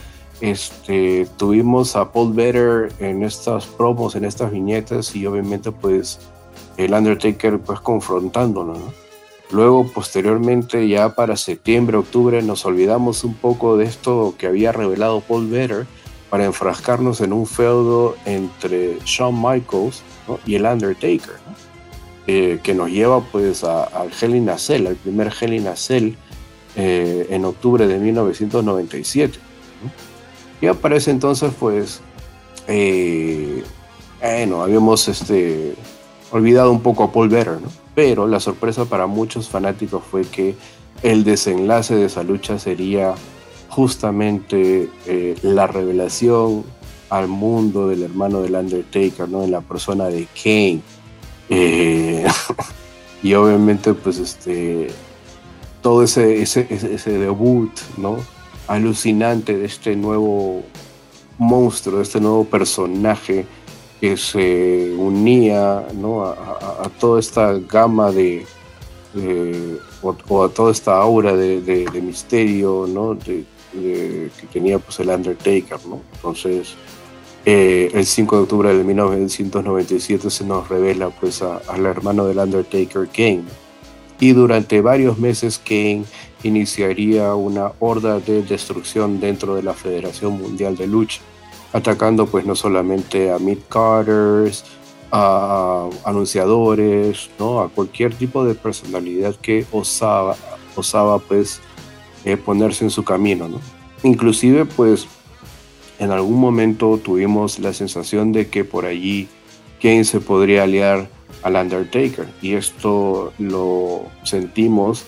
Este, tuvimos a Paul Better en estas promos, en estas viñetas y obviamente pues el Undertaker pues confrontándolo, Luego posteriormente ya para septiembre, octubre nos olvidamos un poco de esto que había revelado Paul Better para enfrascarnos en un feudo entre Shawn Michaels y el Undertaker, eh, que nos lleva pues al Hell in a Cell, al primer Hell in a Cell eh, en octubre de 1997. Y aparece entonces, pues, eh, bueno, habíamos este, olvidado un poco a Paul Better, ¿no? Pero la sorpresa para muchos fanáticos fue que el desenlace de esa lucha sería justamente eh, la revelación al mundo del hermano del Undertaker, ¿no? En la persona de Kane. Eh, y obviamente, pues, este, todo ese, ese, ese debut, ¿no? alucinante de este nuevo monstruo, de este nuevo personaje que se unía a, toda esta gama de, o, a toda esta aura de, misterio ¿no? Que tenía pues, el Undertaker. ¿no? Entonces, eh, el 5 de octubre de 1997 se nos revela pues, al hermano del Undertaker, Kane. Y durante varios meses Kane iniciaría una horda de destrucción dentro de la Federación Mundial de Lucha, atacando pues no solamente a mid Carters, a anunciadores, ¿no? a cualquier tipo de personalidad que osaba, osaba pues eh, ponerse en su camino. ¿no? Inclusive pues en algún momento tuvimos la sensación de que por allí Kane se podría aliar al Undertaker y esto lo sentimos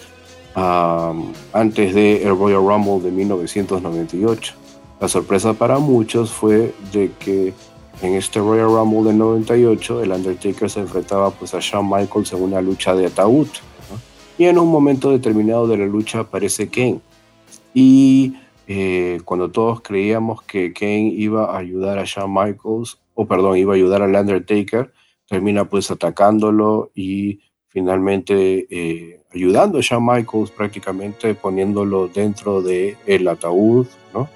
antes de el Royal Rumble de 1998. La sorpresa para muchos fue de que en este Royal Rumble de 98 el Undertaker se enfrentaba pues a Shawn Michaels en una lucha de ataúd. Y en un momento determinado de la lucha aparece Kane. Y eh, cuando todos creíamos que Kane iba a ayudar a Shawn Michaels, o perdón, iba a ayudar al Undertaker, termina pues atacándolo y finalmente eh, ayudando a Shawn Michaels prácticamente poniéndolo dentro del el ataúd, ¿no?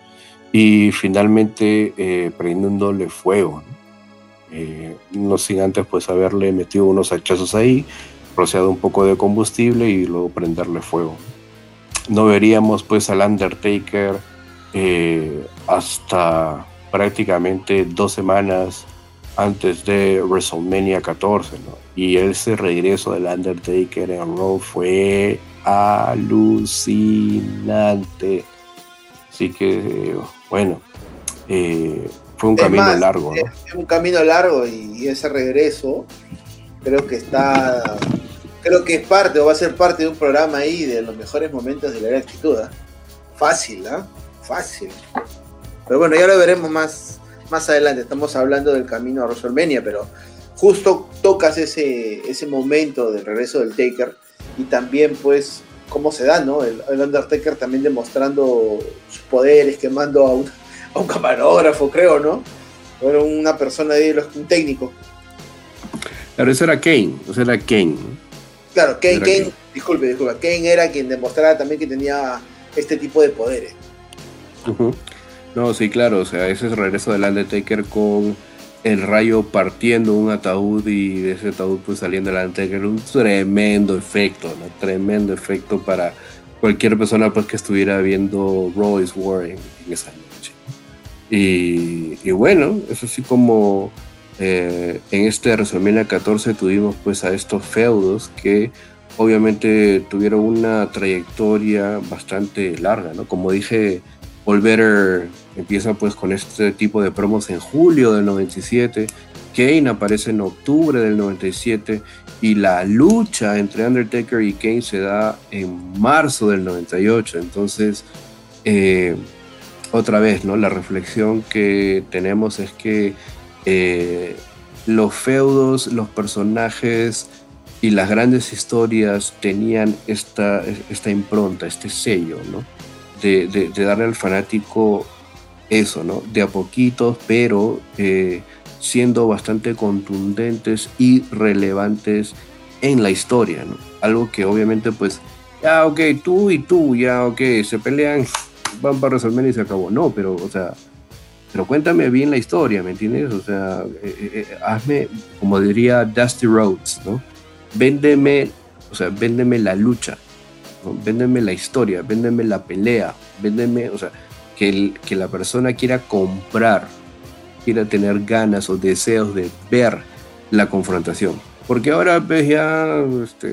Y finalmente eh, prendiéndole fuego, Eh, no sin antes pues haberle metido unos hachazos ahí, rociado un poco de combustible y luego prenderle fuego. No veríamos pues al Undertaker eh, hasta prácticamente dos semanas antes de WrestleMania 14, ¿no? Y ese regreso del Undertaker en Raw fue alucinante. Así que, bueno, eh, fue un camino largo, un camino largo y, ese regreso creo que está, creo que es parte o va a ser parte de un programa ahí de los mejores momentos de la actitud. ¿eh? Fácil, ¿ah? Fácil. Pero bueno, ya lo veremos más, más adelante. Estamos hablando del camino a WrestleMania, pero justo tocas ese, ese momento del regreso del Taker y también pues cómo se da, ¿no? El, Undertaker también demostrando sus poderes, quemando a un, a un camarógrafo, creo, ¿no? Era una persona ahí, un técnico. Claro, eso era Kane, eso era Kane. Claro, Kane, Kane, disculpe, disculpe, Kane era quien demostraba también que tenía este tipo de poderes. No, sí, claro, o sea, ese es el regreso del Undertaker con el rayo partiendo un ataúd y de ese ataúd pues saliendo el Undertaker, un tremendo efecto, ¿no? Tremendo efecto para cualquier persona pues que estuviera viendo Royce Warren en esa noche. Y, bueno, eso sí como eh, en este WrestleMania 14 tuvimos pues a estos feudos que obviamente tuvieron una trayectoria bastante larga, ¿no? Como dije, Volver empieza pues con este tipo de promos en julio del 97, Kane aparece en octubre del 97 y la lucha entre Undertaker y Kane se da en marzo del 98. Entonces, eh, otra vez, ¿no? La reflexión que tenemos es que eh, los feudos, los personajes y las grandes historias tenían esta, esta impronta, este sello, ¿no? de, darle al fanático eso, ¿no? De a poquitos, pero eh, siendo bastante contundentes y relevantes en la historia, ¿no? Algo que obviamente, pues, ya, ok, tú y tú, ya, ok, se pelean, van para resolver y se acabó. No, pero, o sea, pero cuéntame bien la historia, ¿me entiendes? O sea, eh, eh, hazme, como diría Dusty Rhodes, ¿no? Véndeme, o sea, véndeme la lucha, Véndeme la historia, véndeme la pelea, véndeme, o sea, que, que la persona quiera comprar, quiera tener ganas o deseos de ver la confrontación. Porque ahora ves ya este,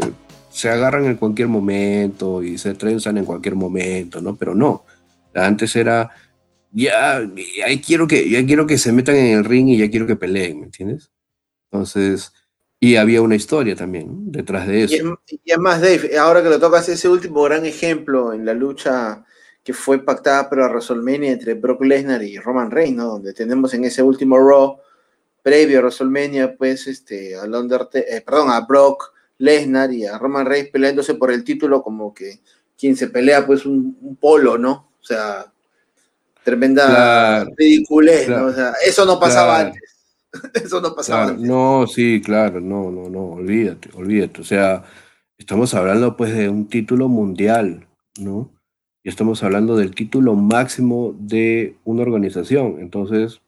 se agarran en cualquier momento y se trenzan en cualquier momento, ¿no? Pero no. Antes era ya, ya quiero que ya quiero que se metan en el ring y ya quiero que peleen, ¿me entiendes? Entonces, y había una historia también detrás de eso. Y, además, Dave, ahora que lo tocas, ese último gran ejemplo en la lucha que fue pactada para WrestleMania entre Brock Lesnar y Roman Reigns, ¿no? Donde tenemos en ese último Raw, previo a WrestleMania, pues, este, al eh, perdón, a Brock Lesnar y a Roman Reigns peleándose por el título como que quien se pelea, pues, un, polo, ¿no? O sea, tremenda ridiculez, ¿no? O sea, eso no pasaba antes. Eso no pasaba. no, sí, claro, no, no, no, olvídate, olvídate. O sea, estamos hablando pues de un título mundial, ¿no? Y estamos hablando del título máximo de una organización. Entonces.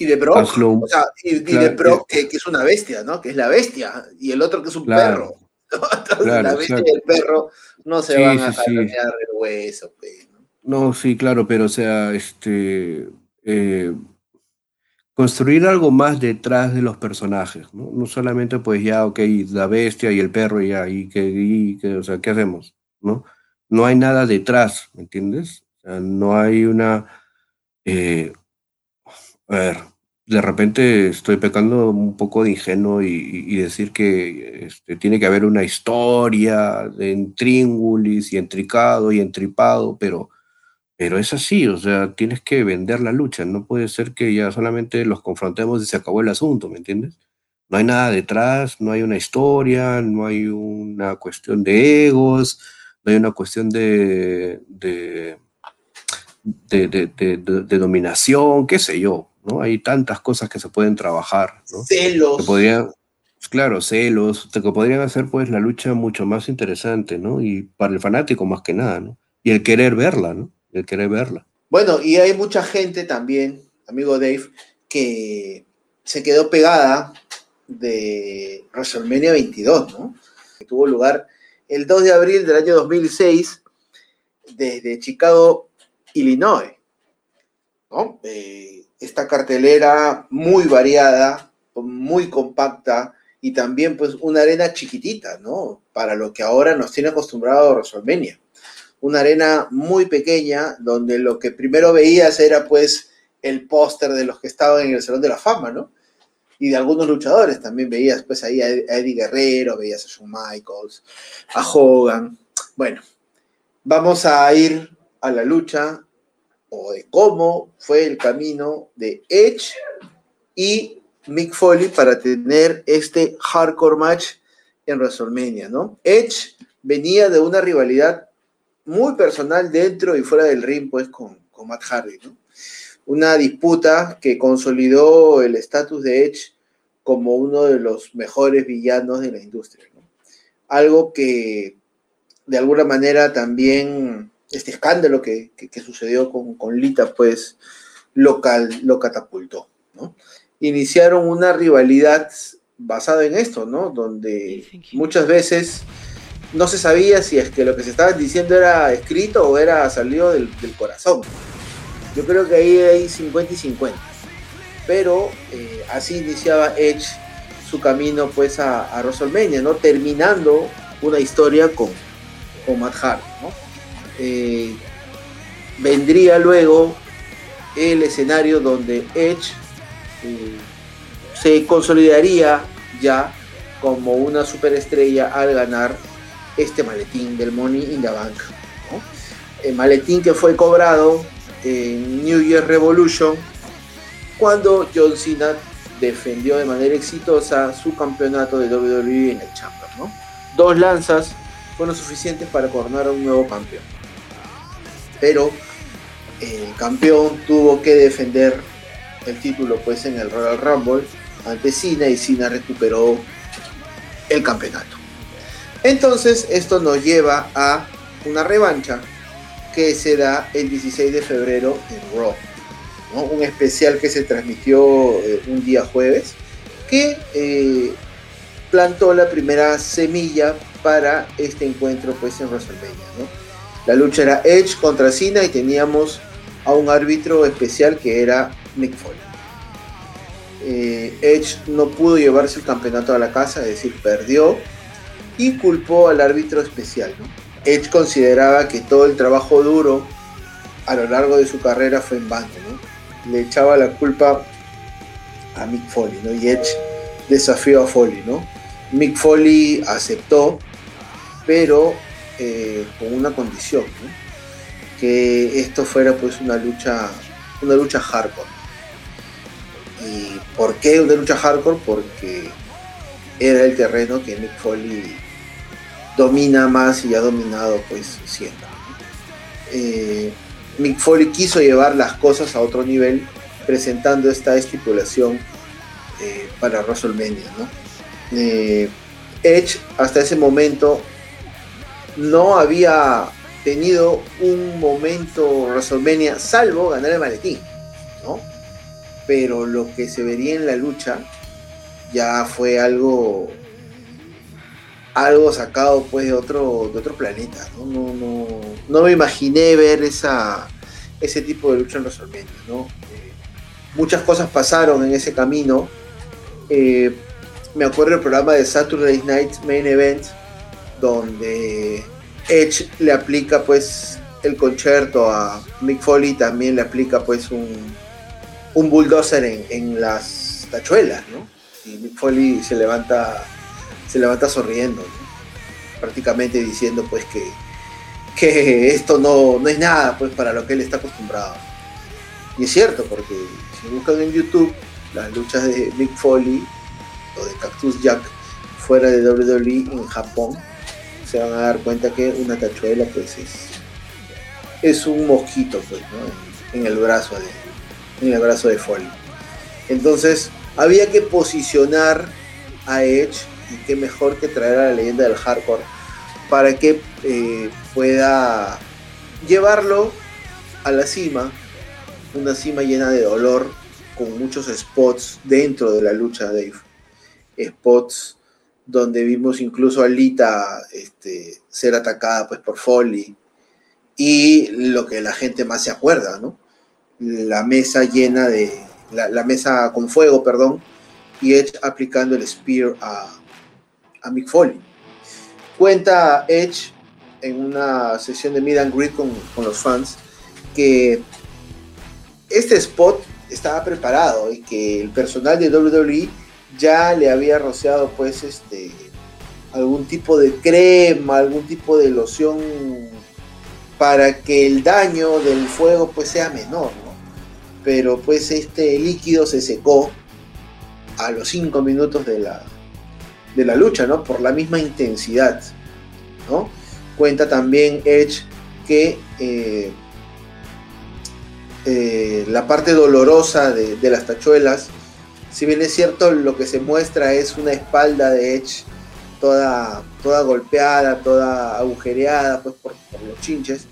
Y de Brock, o sea, y, de Brock, que, es una bestia, ¿no? Que es la bestia, y el otro que es un perro. la bestia y el perro no se van a sí, el hueso, pues, ¿no? sí, claro, pero o sea, este. Eh, construir algo más detrás de los personajes, ¿no? No solamente pues ya, ok, la bestia y el perro y ya, y que, o sea, ¿qué hacemos? ¿No? No hay nada detrás, ¿me entiendes? no hay una... Eh, a ver, de repente estoy pecando un poco de ingenuo y, decir que este, tiene que haber una historia de intríngulis y entricado y entripado, pero pero es así, o sea, tienes que vender la lucha, no puede ser que ya solamente los confrontemos y se acabó el asunto, ¿me entiendes? No hay nada detrás, no hay una historia, no hay una cuestión de egos, no hay una cuestión de, de, de, dominación, qué sé yo, ¿no? Hay tantas cosas que se pueden trabajar, ¿no? Celos. podrían, claro, celos, que podrían hacer pues la lucha mucho más interesante, ¿no? Y para el fanático más que nada, ¿no? Y el querer verla, ¿no? Verla. Bueno, y hay mucha gente también, amigo Dave, que se quedó pegada de WrestleMania 22, ¿no? Que tuvo lugar el 2 de abril del año 2006 desde Chicago, Illinois. ¿no? Eh, esta cartelera muy variada, muy compacta y también pues una arena chiquitita, ¿no? Para lo que ahora nos tiene acostumbrado WrestleMania. Una arena muy pequeña donde lo que primero veías era pues el póster de los que estaban en el Salón de la Fama, ¿no? Y de algunos luchadores también veías pues ahí a Eddie Guerrero, veías a Shawn Michaels, a Hogan. Bueno, vamos a ir a la lucha o de cómo fue el camino de Edge y Mick Foley para tener este hardcore match en WrestleMania, ¿no? Edge venía de una rivalidad muy personal dentro y fuera del ring, pues, con, con Matt Hardy, ¿no? Una disputa que consolidó el estatus de Edge como uno de los mejores villanos de la industria, ¿no? Algo que de alguna manera también este escándalo que, sucedió con, Lita, pues local, lo catapultó. ¿no? Iniciaron una rivalidad basada en esto, ¿no? Donde muchas veces no se sabía si es que lo que se estaba diciendo era escrito o era salido del, corazón. Yo creo que ahí hay 50 y 50. Pero eh, así iniciaba Edge su camino pues a, WrestleMania, ¿no? Terminando una historia con, con Matt Hardy, ¿no? Eh, vendría luego el escenario donde Edge eh, se consolidaría ya como una superestrella al ganar este maletín del Money in the Bank. El maletín que fue cobrado en New Year Revolution cuando John Cena defendió de manera exitosa su campeonato de WWE en el Chamber. Dos lanzas fueron suficientes para coronar a un nuevo campeón pero el campeón tuvo que defender el título pues en el Royal Rumble ante Cena y Cena recuperó el campeonato. Entonces esto nos lleva a una revancha que se da el 16 de febrero en Raw. Un especial que se transmitió eh, un día jueves que eh, plantó la primera semilla para este encuentro pues en WrestleMania. La lucha era Edge contra Cena y teníamos a un árbitro especial que era Mick Foley. Eh, Edge no pudo llevarse el campeonato a la casa, es decir, perdió y culpó al árbitro especial. Edge consideraba que todo el trabajo duro a lo largo de su carrera fue en vano. Le echaba la culpa a Mick Foley ¿no? y Edge desafió a Foley. Mick Foley aceptó, pero eh, con una condición, que esto fuera pues una lucha, una lucha hardcore. ¿Y por qué una lucha hardcore? Porque era el terreno que Mick Foley domina más y ha dominado pues siempre. Eh, Mick Foley quiso llevar las cosas a otro nivel presentando esta estipulación eh, para WrestleMania. ¿no? Edge hasta ese momento no había tenido un momento WrestleMania salvo ganar el maletín, ¿no? Pero lo que se vería en la lucha ya fue algo algo sacado pues de otro, de otro planeta, ¿no? No, no, no me imaginé ver esa, ese tipo de lucha en WrestleMania, ¿no? Eh, muchas cosas pasaron en ese camino. Eh, me acuerdo del programa de Saturday Night Main Event, donde Edge le aplica pues el concierto a Mick Foley, también le aplica pues un, un bulldozer en, las tachuelas, ¿no? Y Mick Foley se levanta, se levanta sonriendo, prácticamente diciendo pues que, que esto no, no es nada pues para lo que él está acostumbrado. Y es cierto, porque si buscan en YouTube las luchas de Mick Foley o de Cactus Jack fuera de WWE en Japón, se van a dar cuenta que una tachuela pues es, es un mosquito pues, en, el brazo de, en el brazo de Foley. Entonces había que posicionar a Edge y qué mejor que traer a la leyenda del hardcore para que eh, pueda llevarlo a la cima, una cima llena de dolor con muchos spots dentro de la lucha, Dave. Spots donde vimos incluso a Lita este, ser atacada pues, por Foley. Y lo que la gente más se acuerda, ¿no? La mesa llena de. La, mesa con fuego, perdón. Y Edge aplicando el Spear a, a Mick Foley. Cuenta Edge en una sesión de Meet and Greet con, los fans que este spot estaba preparado y que el personal de WWE ya le había rociado pues este algún tipo de crema, algún tipo de loción para que el daño del fuego pues sea menor, ¿no? Pero pues este líquido se secó a los 5 minutos de la, de la lucha, ¿no? Por la misma intensidad, ¿no? Cuenta también Edge que eh, eh, la parte dolorosa de, las tachuelas, si bien es cierto, lo que se muestra es una espalda de Edge toda, toda golpeada, toda agujereada pues, por, los chinches.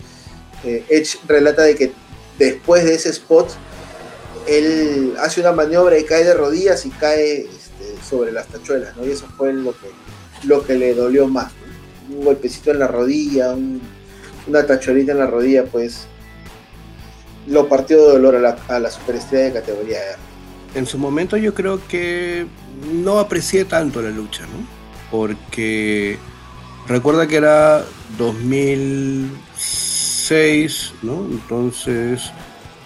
Eh, Edge relata de que después de ese spot, él hace una maniobra y cae de rodillas y cae sobre las tachuelas, Y eso fue lo que, lo que le dolió más. Un golpecito en la rodilla, una tachuelita en la rodilla, pues lo partió de dolor a la, a la superestrella de categoría R. En su momento yo creo que no aprecié tanto la lucha, ¿no? Porque recuerda que era 2006, ¿no? Entonces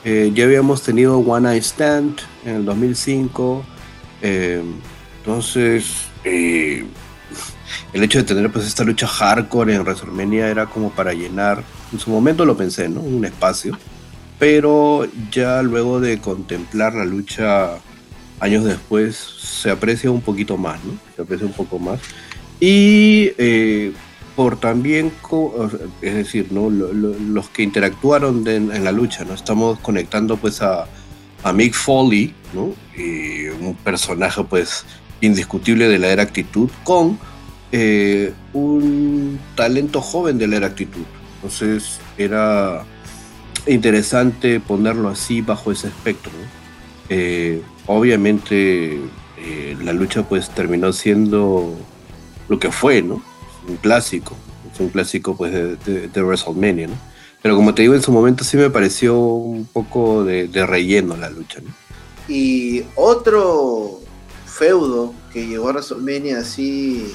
eh, ya habíamos tenido One Night Stand en el 2005. Eh, entonces eh, el hecho de tener pues esta lucha hardcore en WrestleMania era como para llenar, en su momento lo pensé, ¿no? Un espacio pero ya luego de contemplar la lucha años después se aprecia un poquito más, ¿no? Se aprecia un poco más. Y eh, por también, es decir, ¿no? los que interactuaron en la lucha, ¿no? Estamos conectando pues a, a Mick Foley, ¿no? un personaje pues indiscutible de la era actitud con eh, un talento joven de la era actitud. Entonces era interesante ponerlo así bajo ese espectro. Eh, obviamente eh, la lucha pues terminó siendo lo que fue, ¿no? Un clásico, es un clásico pues de, WrestleMania, ¿no? Pero como te digo, en su momento sí me pareció un poco de, relleno la lucha. Y otro feudo que llegó a WrestleMania así,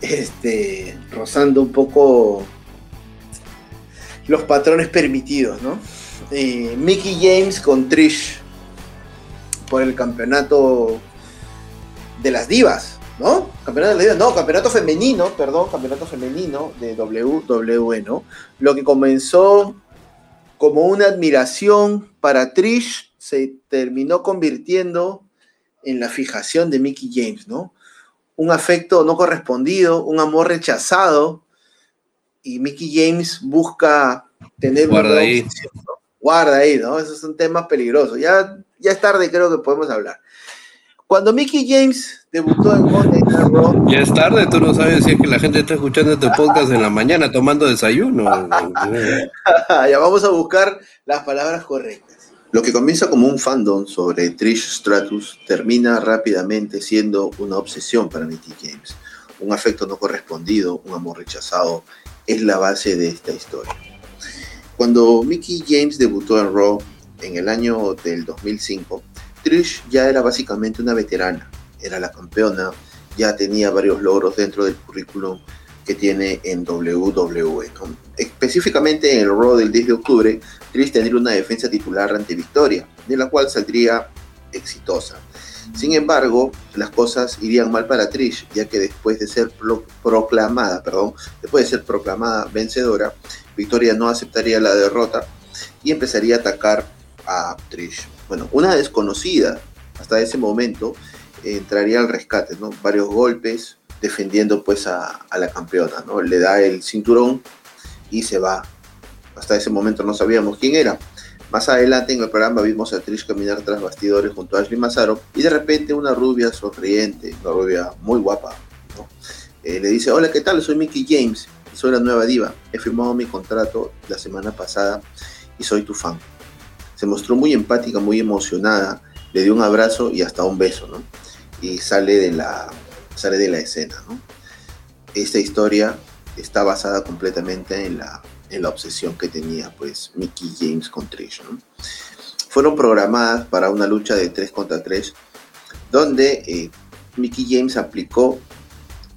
este, rozando un poco los patrones permitidos, ¿no? Mickey James con Trish por el campeonato de las divas, ¿no? Campeonato de las divas, no, campeonato femenino, perdón, campeonato femenino de WWE, ¿no? Lo que comenzó como una admiración para Trish se terminó convirtiendo en la fijación de Mickey James, ¿no? Un afecto no correspondido, un amor rechazado, y Mickey James busca tener Guarda ahí. Guarda ahí, ¿no? Esos son temas peligrosos. Ya, ya es tarde, creo que podemos hablar. Cuando Mickey James debutó en Monday Night Raw. Ya es tarde, tú no sabes si es que la gente está escuchando este podcast en la mañana tomando desayuno. ya vamos a buscar las palabras correctas. Lo que comienza como un fandom sobre Trish Stratus termina rápidamente siendo una obsesión para Mickey James. Un afecto no correspondido, un amor rechazado es la base de esta historia. Cuando Mickey James debutó en Raw en el año del 2005, Trish ya era básicamente una veterana, era la campeona, ya tenía varios logros dentro del currículum que tiene en WWE. Específicamente en el Raw del 10 de octubre, Trish tendría una defensa titular ante Victoria, de la cual saldría exitosa. Sin embargo, las cosas irían mal para Trish, ya que después de ser proclamada, perdón, después de ser proclamada vencedora, Victoria no aceptaría la derrota y empezaría a atacar a Trish. Bueno, una desconocida hasta ese momento entraría al rescate, ¿no? Varios golpes defendiendo pues a, la campeona, ¿no? Le da el cinturón y se va. Hasta ese momento no sabíamos quién era. Más adelante en el programa vimos a Trish caminar tras bastidores junto a Ashley Massaro y de repente una rubia sonriente, una rubia muy guapa, eh, le dice, hola, ¿qué tal? Soy Mickey James, soy la nueva diva, he firmado mi contrato la semana pasada y soy tu fan. se mostró muy empática, muy emocionada, le dio un abrazo y hasta un beso, ¿no? Y sale de la, sale de la escena, ¿no? Esta historia está basada completamente en la, en la obsesión que tenía, pues, Mickey James con Trish, ¿no? Fueron programadas para una lucha de 3 contra 3, donde eh, Mickey James aplicó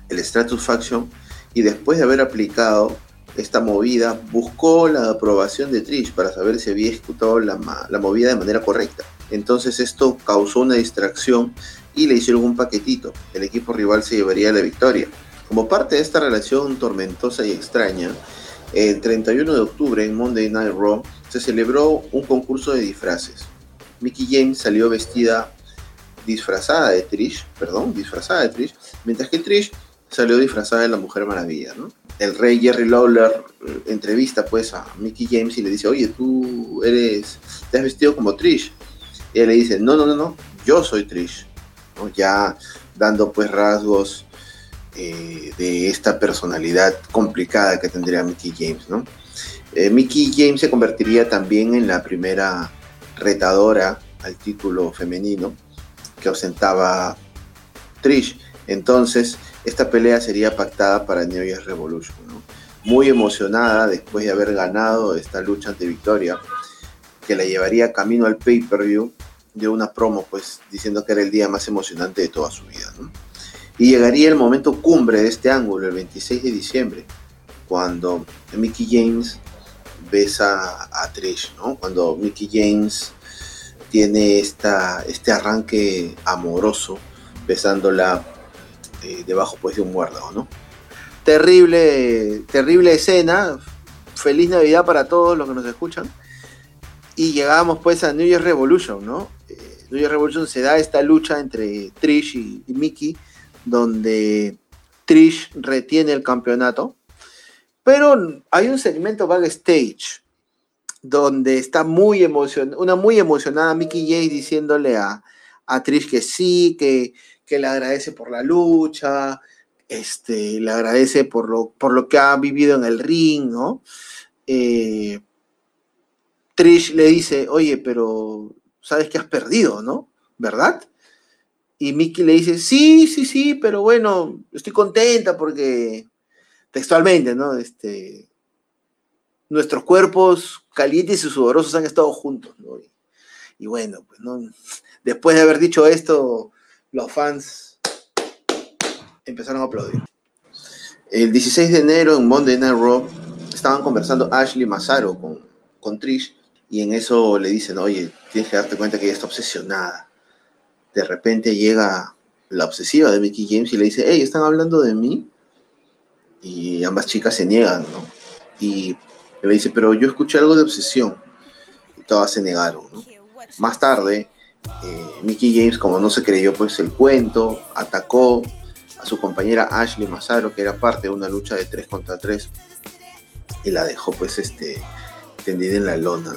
el Stratus Faction y después de haber aplicado esta movida, buscó la aprobación de Trish para saber si había ejecutado la, la movida de manera correcta. Entonces esto causó una distracción y le hicieron un paquetito. El equipo rival se llevaría la victoria. Como parte de esta relación tormentosa y extraña, el 31 de octubre en Monday Night Raw se celebró un concurso de disfraces. Mickey James salió vestida disfrazada de Trish, perdón, disfrazada de Trish, mientras que Trish salió disfrazada de la Mujer Maravilla. El rey Jerry Lawler eh, entrevista pues a Mickey James y le dice, oye, tú eres, te has vestido como Trish. Y él le dice, no, no, no, no, yo soy Trish. Ya dando pues rasgos eh, de esta personalidad complicada que tendría Mickey James, ¿no? Eh, Mickey James se convertiría también en la primera retadora al título femenino que ostentaba Trish. Entonces, esta pelea sería pactada para New Year's Revolution. Muy emocionada después de haber ganado esta lucha ante Victoria, que la llevaría camino al pay-per-view de una promo, pues diciendo que era el día más emocionante de toda su vida. Y llegaría el momento cumbre de este ángulo, el 26 de diciembre, cuando Mickey James besa a Trish, ¿no? Cuando Mickey James tiene esta, este arranque amoroso besándola eh, debajo pues de un muérdago, ¿no? Terrible, terrible escena. Feliz Navidad para todos los que nos escuchan. Y llegamos pues a New Year's Revolution, ¿no? New Revolution se da esta lucha entre Trish y, Mickey, donde Trish retiene el campeonato. Pero hay un segmento backstage donde está muy emocionada, una muy emocionada Mickey James diciéndole a, a Trish que sí, que, que le agradece por la lucha, este, le agradece por lo, por lo que ha vivido en el ring, ¿no? Eh, Trish le dice, oye, pero sabes que has perdido, ¿no? ¿Verdad? Y Mickey le dice, sí, sí, sí, pero bueno, estoy contenta porque textualmente, ¿no? Este, nuestros cuerpos calientes y sudorosos han estado juntos, ¿no? Y, bueno, pues. Después de haber dicho esto, los fans empezaron a aplaudir. El 16 de enero en Monday Night Raw estaban conversando Ashley Massaro con, con Trish y en eso le dicen, oye, tienes que darte cuenta que ella está obsesionada. De repente llega la obsesiva de Mickey James y le dice, hey, ¿están hablando de mí? Y ambas chicas se niegan, ¿no? Y le dice, pero yo escuché algo de obsesión. Y todas se negaron, ¿no? Más tarde, eh, Mickey James, como no se creyó pues el cuento, atacó a su compañera Ashley Massaro, que era parte de una lucha de 3 contra 3, y la dejó pues este, tendida en la lona.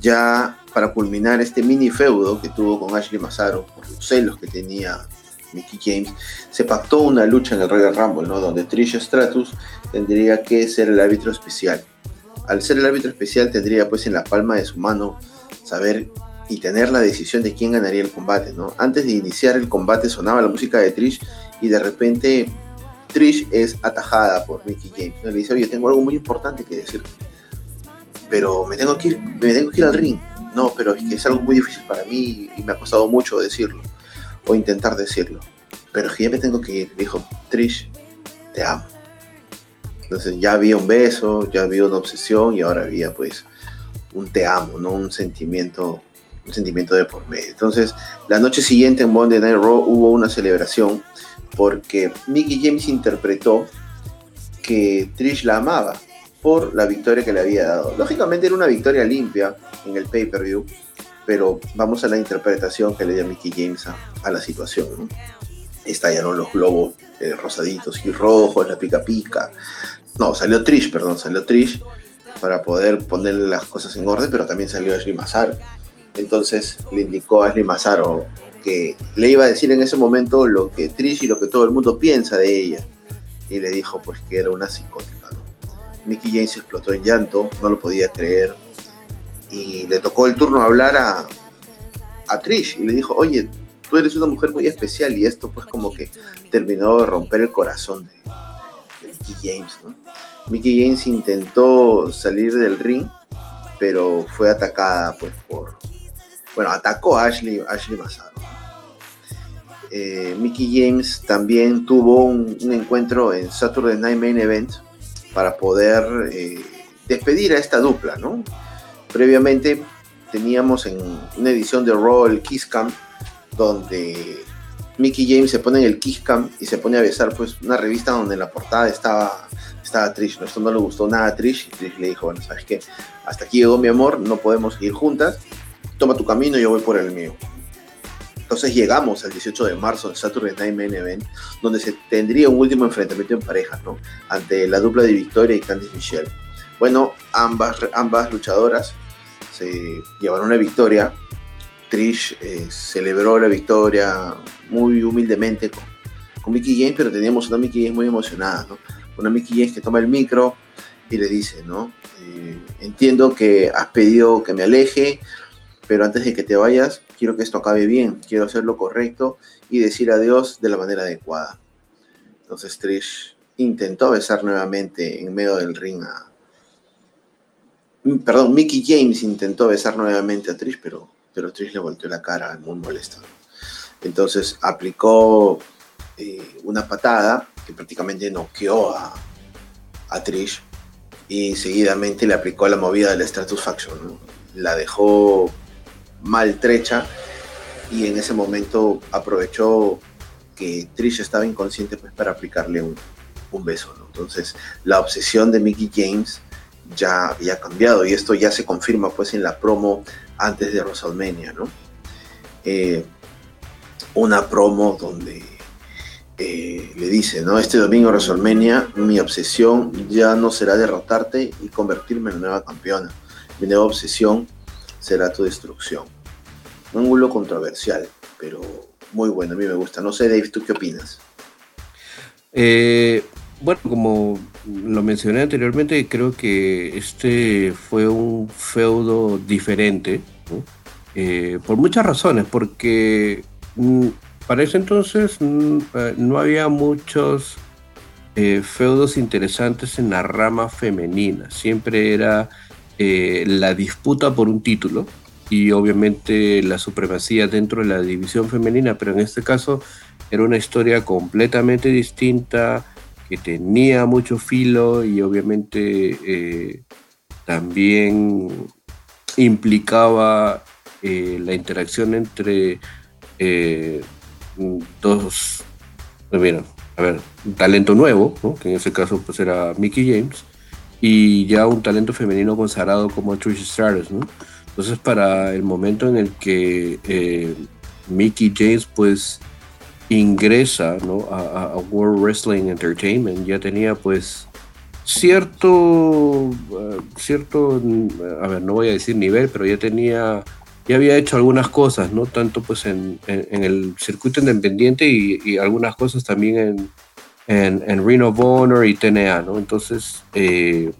Ya para culminar este mini feudo que tuvo con Ashley Massaro, por los celos que tenía Mickey James, se pactó una lucha en el Royal Rumble, ¿no? donde Trish Stratus tendría que ser el árbitro especial. Al ser el árbitro especial tendría pues en la palma de su mano saber y tener la decisión de quién ganaría el combate, ¿no? Antes de iniciar el combate sonaba la música de Trish y de repente Trish es atajada por Mickey James. Le dice, oye, tengo algo muy importante que decir, pero me tengo que ir, me tengo que ir al ring. No, pero es que es algo muy difícil para mí y me ha costado mucho decirlo o intentar decirlo. Pero es que ya me tengo que ir. Dijo, Trish, te amo. Entonces ya había un beso, ya había una obsesión y ahora había pues un te amo, ¿no? Un sentimiento un sentimiento de por medio. Entonces, la noche siguiente en Monday Night Raw hubo una celebración porque Mickey James interpretó que Trish la amaba por la victoria que le había dado. Lógicamente era una victoria limpia en el pay-per-view, pero vamos a la interpretación que le dio Mickey James a, la situación. ¿no? Estallaron los globos eh, rosaditos y rojos, la pica pica. No, salió Trish, perdón, salió Trish para poder ponerle las cosas en orden, pero también salió Ashley Massaro entonces le indicó a Ashley Massaro que le iba a decir en ese momento lo que Trish y lo que todo el mundo piensa de ella. Y le dijo pues que era una psicótica. Mickey James explotó en llanto, no lo podía creer. y le tocó el turno hablar a, a Trish y le dijo, oye, tú eres una mujer muy especial y esto pues como que terminó de romper el corazón de, Mickey James, ¿no? Mickey James intentó salir del ring, pero fue atacada pues por, bueno, atacó a Ashley, Ashley Massaro. Eh, Mickey James también tuvo un, encuentro en Saturday Night Main Event para poder eh, despedir a esta dupla, ¿no? Previamente teníamos en una edición de Raw el Kiss Cam, donde Mickey James se pone en el Kiss Cam y se pone a besar pues una revista donde en la portada estaba, estaba Trish, ¿no? Esto no le gustó nada a Trish y Trish le dijo, bueno, ¿sabes qué? Hasta aquí llegó mi amor, no podemos ir juntas, toma tu camino yo voy por el mío. Entonces llegamos al 18 de marzo en Saturday Night Main Event, donde se tendría un último enfrentamiento en pareja, ¿no? Ante la dupla de Victoria y Candice Michelle. Bueno, ambas, ambas luchadoras se llevaron la victoria. Trish eh, celebró la victoria muy humildemente con, con, Mickey James, pero teníamos una Mickey James muy emocionada, ¿no? Una Mickey James que toma el micro y le dice, ¿no? Eh, entiendo que has pedido que me aleje, pero antes de que te vayas, quiero que esto acabe bien, quiero hacer lo correcto y decir adiós de la manera adecuada. Entonces Trish intentó besar nuevamente en medio del ring a, perdón, Mickey James intentó besar nuevamente a Trish, pero, pero Trish le volteó la cara muy molesto. Entonces aplicó eh, una patada que prácticamente noqueó a, a, Trish y seguidamente le aplicó la movida de la Stratus Faction. La dejó maltrecha y en ese momento aprovechó que Trish estaba inconsciente pues, para aplicarle un, un beso. Entonces la obsesión de Mickey James ya había cambiado y esto ya se confirma pues en la promo antes de WrestleMania, ¿no? Eh, una promo donde eh, le dice, ¿no? Este domingo WrestleMania mi obsesión ya no será derrotarte y convertirme en nueva campeona. Mi nueva obsesión será tu destrucción. Un ángulo controversial, pero muy bueno, a mí me gusta. No sé, Dave, ¿tú qué opinas? Eh, bueno, como lo mencioné anteriormente, creo que este fue un feudo diferente, eh, por muchas razones, porque mm, para ese entonces mm, eh, no había muchos feudos interesantes en la rama femenina, siempre era la disputa por un título y obviamente la supremacía dentro de la división femenina, pero en este caso era una historia completamente distinta que tenía mucho filo y obviamente eh, también implicaba eh, la interacción entre eh, dos, a ver, un talento nuevo, que en ese caso pues era Mickey James, y ya un talento femenino consagrado como Trish Stratus, ¿no? Entonces para el momento en el que Mickey James pues ingresa a, World Wrestling Entertainment, ya tenía pues cierto, eh, cierto, a ver, no voy a decir nivel, pero ya tenía, ya había hecho algunas cosas, ¿no? Tanto pues en, el circuito independiente y, algunas cosas también en, en, Ring of Honor y TNA, ¿no? Entonces, eh,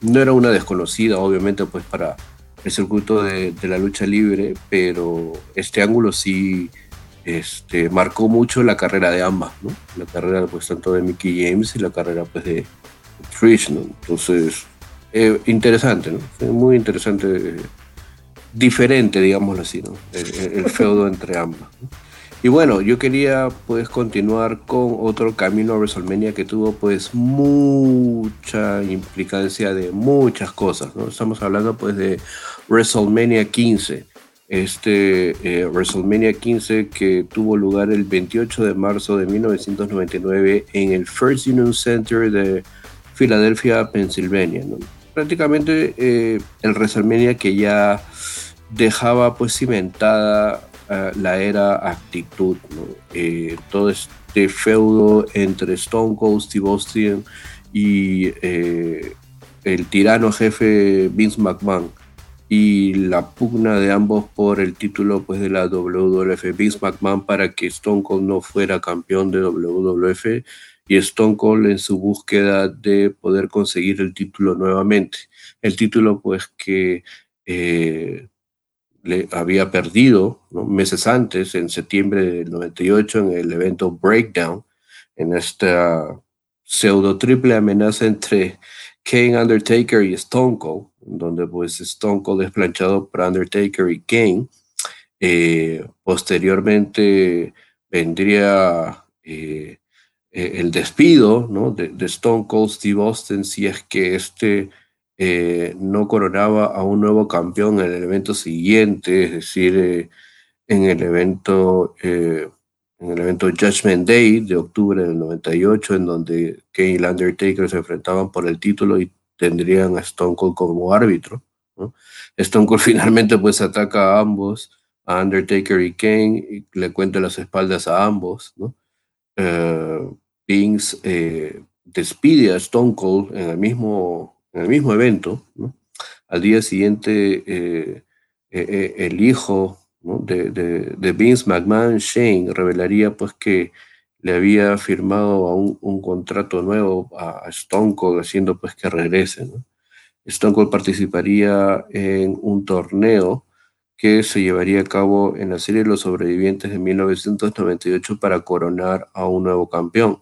no era una desconocida, obviamente, pues para el circuito de, la lucha libre, pero este ángulo sí este, marcó mucho la carrera de ambas, ¿no? La carrera, pues, tanto de Mickey James y la carrera, pues, de Trish, ¿no? Entonces, eh, interesante, ¿no? Muy interesante, diferente, digámoslo así, ¿no? El, feudo entre ambas. Y bueno, yo quería, pues, continuar con otro camino a WrestleMania que tuvo, pues, mucha implicancia de muchas cosas, ¿no? Estamos hablando, pues, de WrestleMania 15 este eh, WrestleMania 15 que tuvo lugar el 28 de marzo de 1999 en el First Union Center de Filadelfia, Pensilvania. Prácticamente eh, el WrestleMania que ya dejaba pues cimentada ah, la era actitud, eh, todo este feudo entre Stone Cold Steve Austin y el tirano jefe Vince McMahon y la pugna de ambos por el título pues, de la WWF. Vince McMahon para que Stone Cold no fuera campeón de WWF y Stone Cold en su búsqueda de poder conseguir el título nuevamente. El título pues que le había perdido meses antes, en septiembre del 98, en el evento Breakdown, en esta pseudo triple amenaza entre Kane, Undertaker y Stone Cold, donde pues Stone Cold es planchado por Undertaker y Kane. Eh, posteriormente vendría eh, eh, el despido ¿no? de, Stone Cold Steve Austin si es que este no coronaba a un nuevo campeón en el evento siguiente, es decir, en el evento en el evento Judgment Day de octubre del 98, en donde Kane y Undertaker se enfrentaban por el título y tendrían a Stone Cold como árbitro. Stone Cold finalmente pues ataca a ambos, a Undertaker y Kane, y le cuenta las espaldas a ambos. ¿no? Despide a Stone Cold en el mismo, en el mismo evento. Al día siguiente, eh, el hijo de, Vince McMahon, Shane, revelaría pues que le había firmado un, contrato nuevo a, Stone Cold, haciendo pues que regrese. Stone Cold participaría en un torneo que se llevaría a cabo en la serie de los sobrevivientes de 1998 para coronar a un nuevo campeón.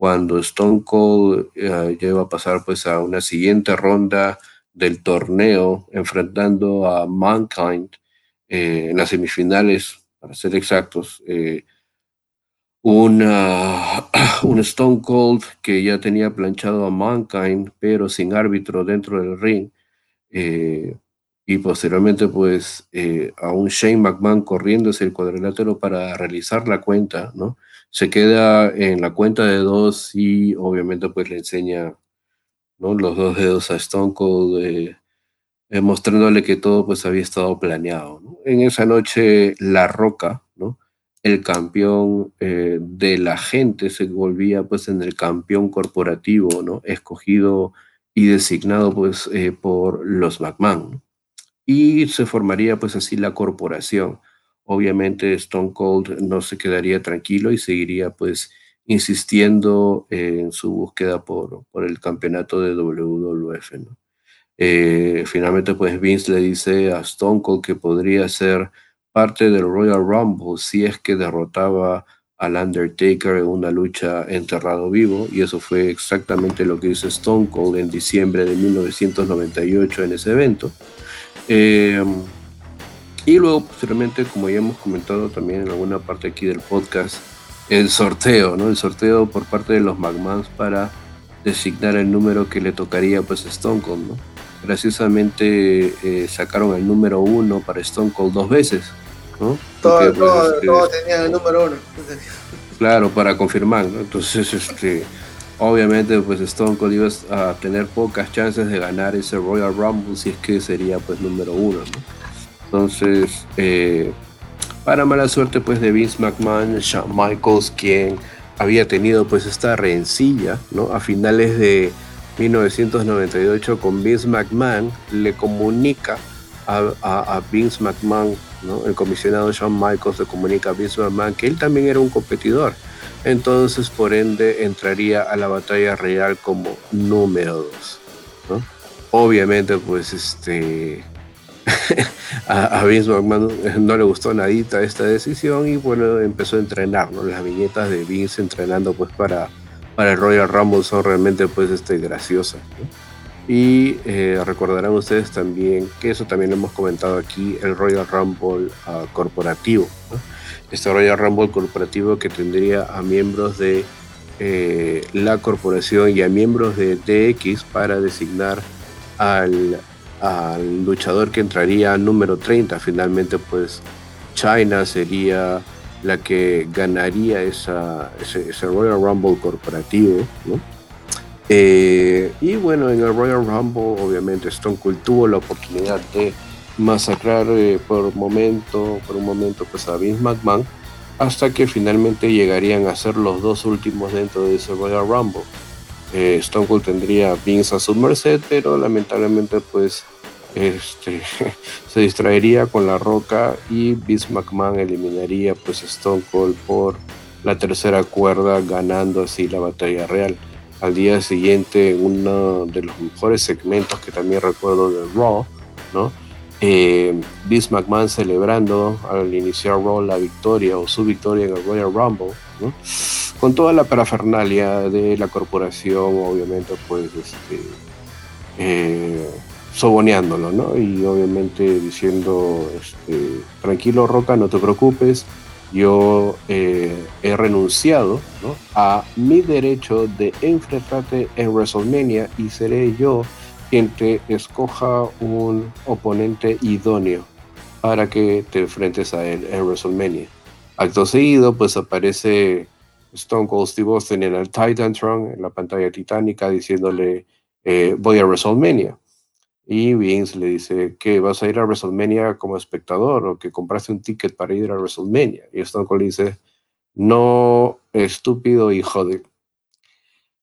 Cuando Stone Cold eh, lleva a pasar pues a una siguiente ronda del torneo enfrentando a Mankind, eh, en las semifinales, para ser exactos, eh, una, un Stone Cold que ya tenía planchado a Mankind, pero sin árbitro dentro del ring. Eh, y posteriormente, pues, a un Shane McMahon corriendo hacia el cuadrilátero para realizar la cuenta, ¿no? Se queda en la cuenta de dos y obviamente, pues, le enseña, ¿no? Los dos dedos a Stone Cold eh, mostrándole que todo pues había estado planeado. En esa noche La Roca, ¿no? el campeón eh, de la gente, se volvía pues en el campeón corporativo, ¿no? escogido y designado pues eh, por los McMahon. Y se formaría pues así la corporación. Obviamente Stone Cold no se quedaría tranquilo y seguiría pues insistiendo en su búsqueda por, por el campeonato de WWF. Eh, finalmente, pues Vince le dice a Stone Cold que podría ser parte del Royal Rumble si es que derrotaba al Undertaker en una lucha enterrado vivo, y eso fue exactamente lo que hizo Stone Cold en diciembre de 1998 en ese evento. Eh, y luego, posteriormente, como ya hemos comentado también en alguna parte aquí del podcast, el sorteo, ¿no? El sorteo por parte de los McMahons para designar el número que le tocaría pues Stone Cold, ¿no? graciosamente eh, sacaron el número uno para Stone Cold dos veces. ¿no? Todos este, tenían el número uno. Claro, para confirmar. ¿no? Entonces, este, obviamente, pues Stone Cold iba a tener pocas chances de ganar ese Royal Rumble si es que sería pues número uno. ¿no? Entonces, eh, para mala suerte pues de Vince McMahon, Shawn Michaels, quien había tenido pues esta rencilla, ¿no? A finales de 1998 con Vince McMahon, le comunica a, Vince McMahon, ¿no? el comisionado Shawn Michaels le comunica a Vince McMahon que él también era un competidor. Entonces, por ende, entraría a la batalla real como número dos. ¿no? Obviamente, pues este a, Vince McMahon no le gustó nadita esta decisión y bueno, empezó a entrenar. Las viñetas de Vince entrenando pues para para el Royal Rumble son realmente pues este, graciosas. Y eh, recordarán ustedes también que eso también hemos comentado aquí, el Royal Rumble ah, corporativo. Este Royal Rumble corporativo que tendría a miembros de eh, la corporación y a miembros de DX para designar al, al luchador que entraría número 30. Finalmente pues China sería la que ganaría esa, ese, Royal Rumble corporativo, eh, y bueno, en el Royal Rumble, obviamente, Stone Cold tuvo la oportunidad de masacrar eh, por momento, por un momento, pues a Vince McMahon, hasta que finalmente llegarían a ser los dos últimos dentro de ese Royal Rumble. Eh, Stone Cold tendría Vince a su merced, pero lamentablemente, pues este, se distraería con la roca y Vince McMahon eliminaría pues Stone Cold por la tercera cuerda ganando así la batalla real. Al día siguiente, uno de los mejores segmentos que también recuerdo de Raw, ¿no? Eh, Vince McMahon celebrando al iniciar Raw la victoria o su victoria en el Royal Rumble, con toda la parafernalia de la corporación, obviamente, pues, este, eh, soboneándolo, ¿no? Y obviamente diciendo, este, tranquilo Roca, no te preocupes, yo eh, he renunciado a mi derecho de enfrentarte en WrestleMania y seré yo te escoja un oponente idóneo para que te enfrentes a él en WrestleMania. Acto seguido, pues aparece Stone Cold Steve Austin en el Titantron, en la pantalla titánica, diciéndole, eh, voy a WrestleMania. Y Vince le dice que vas a ir a WrestleMania como espectador o que compraste un ticket para ir a WrestleMania. Y Stone Cold dice, no, estúpido hijo de...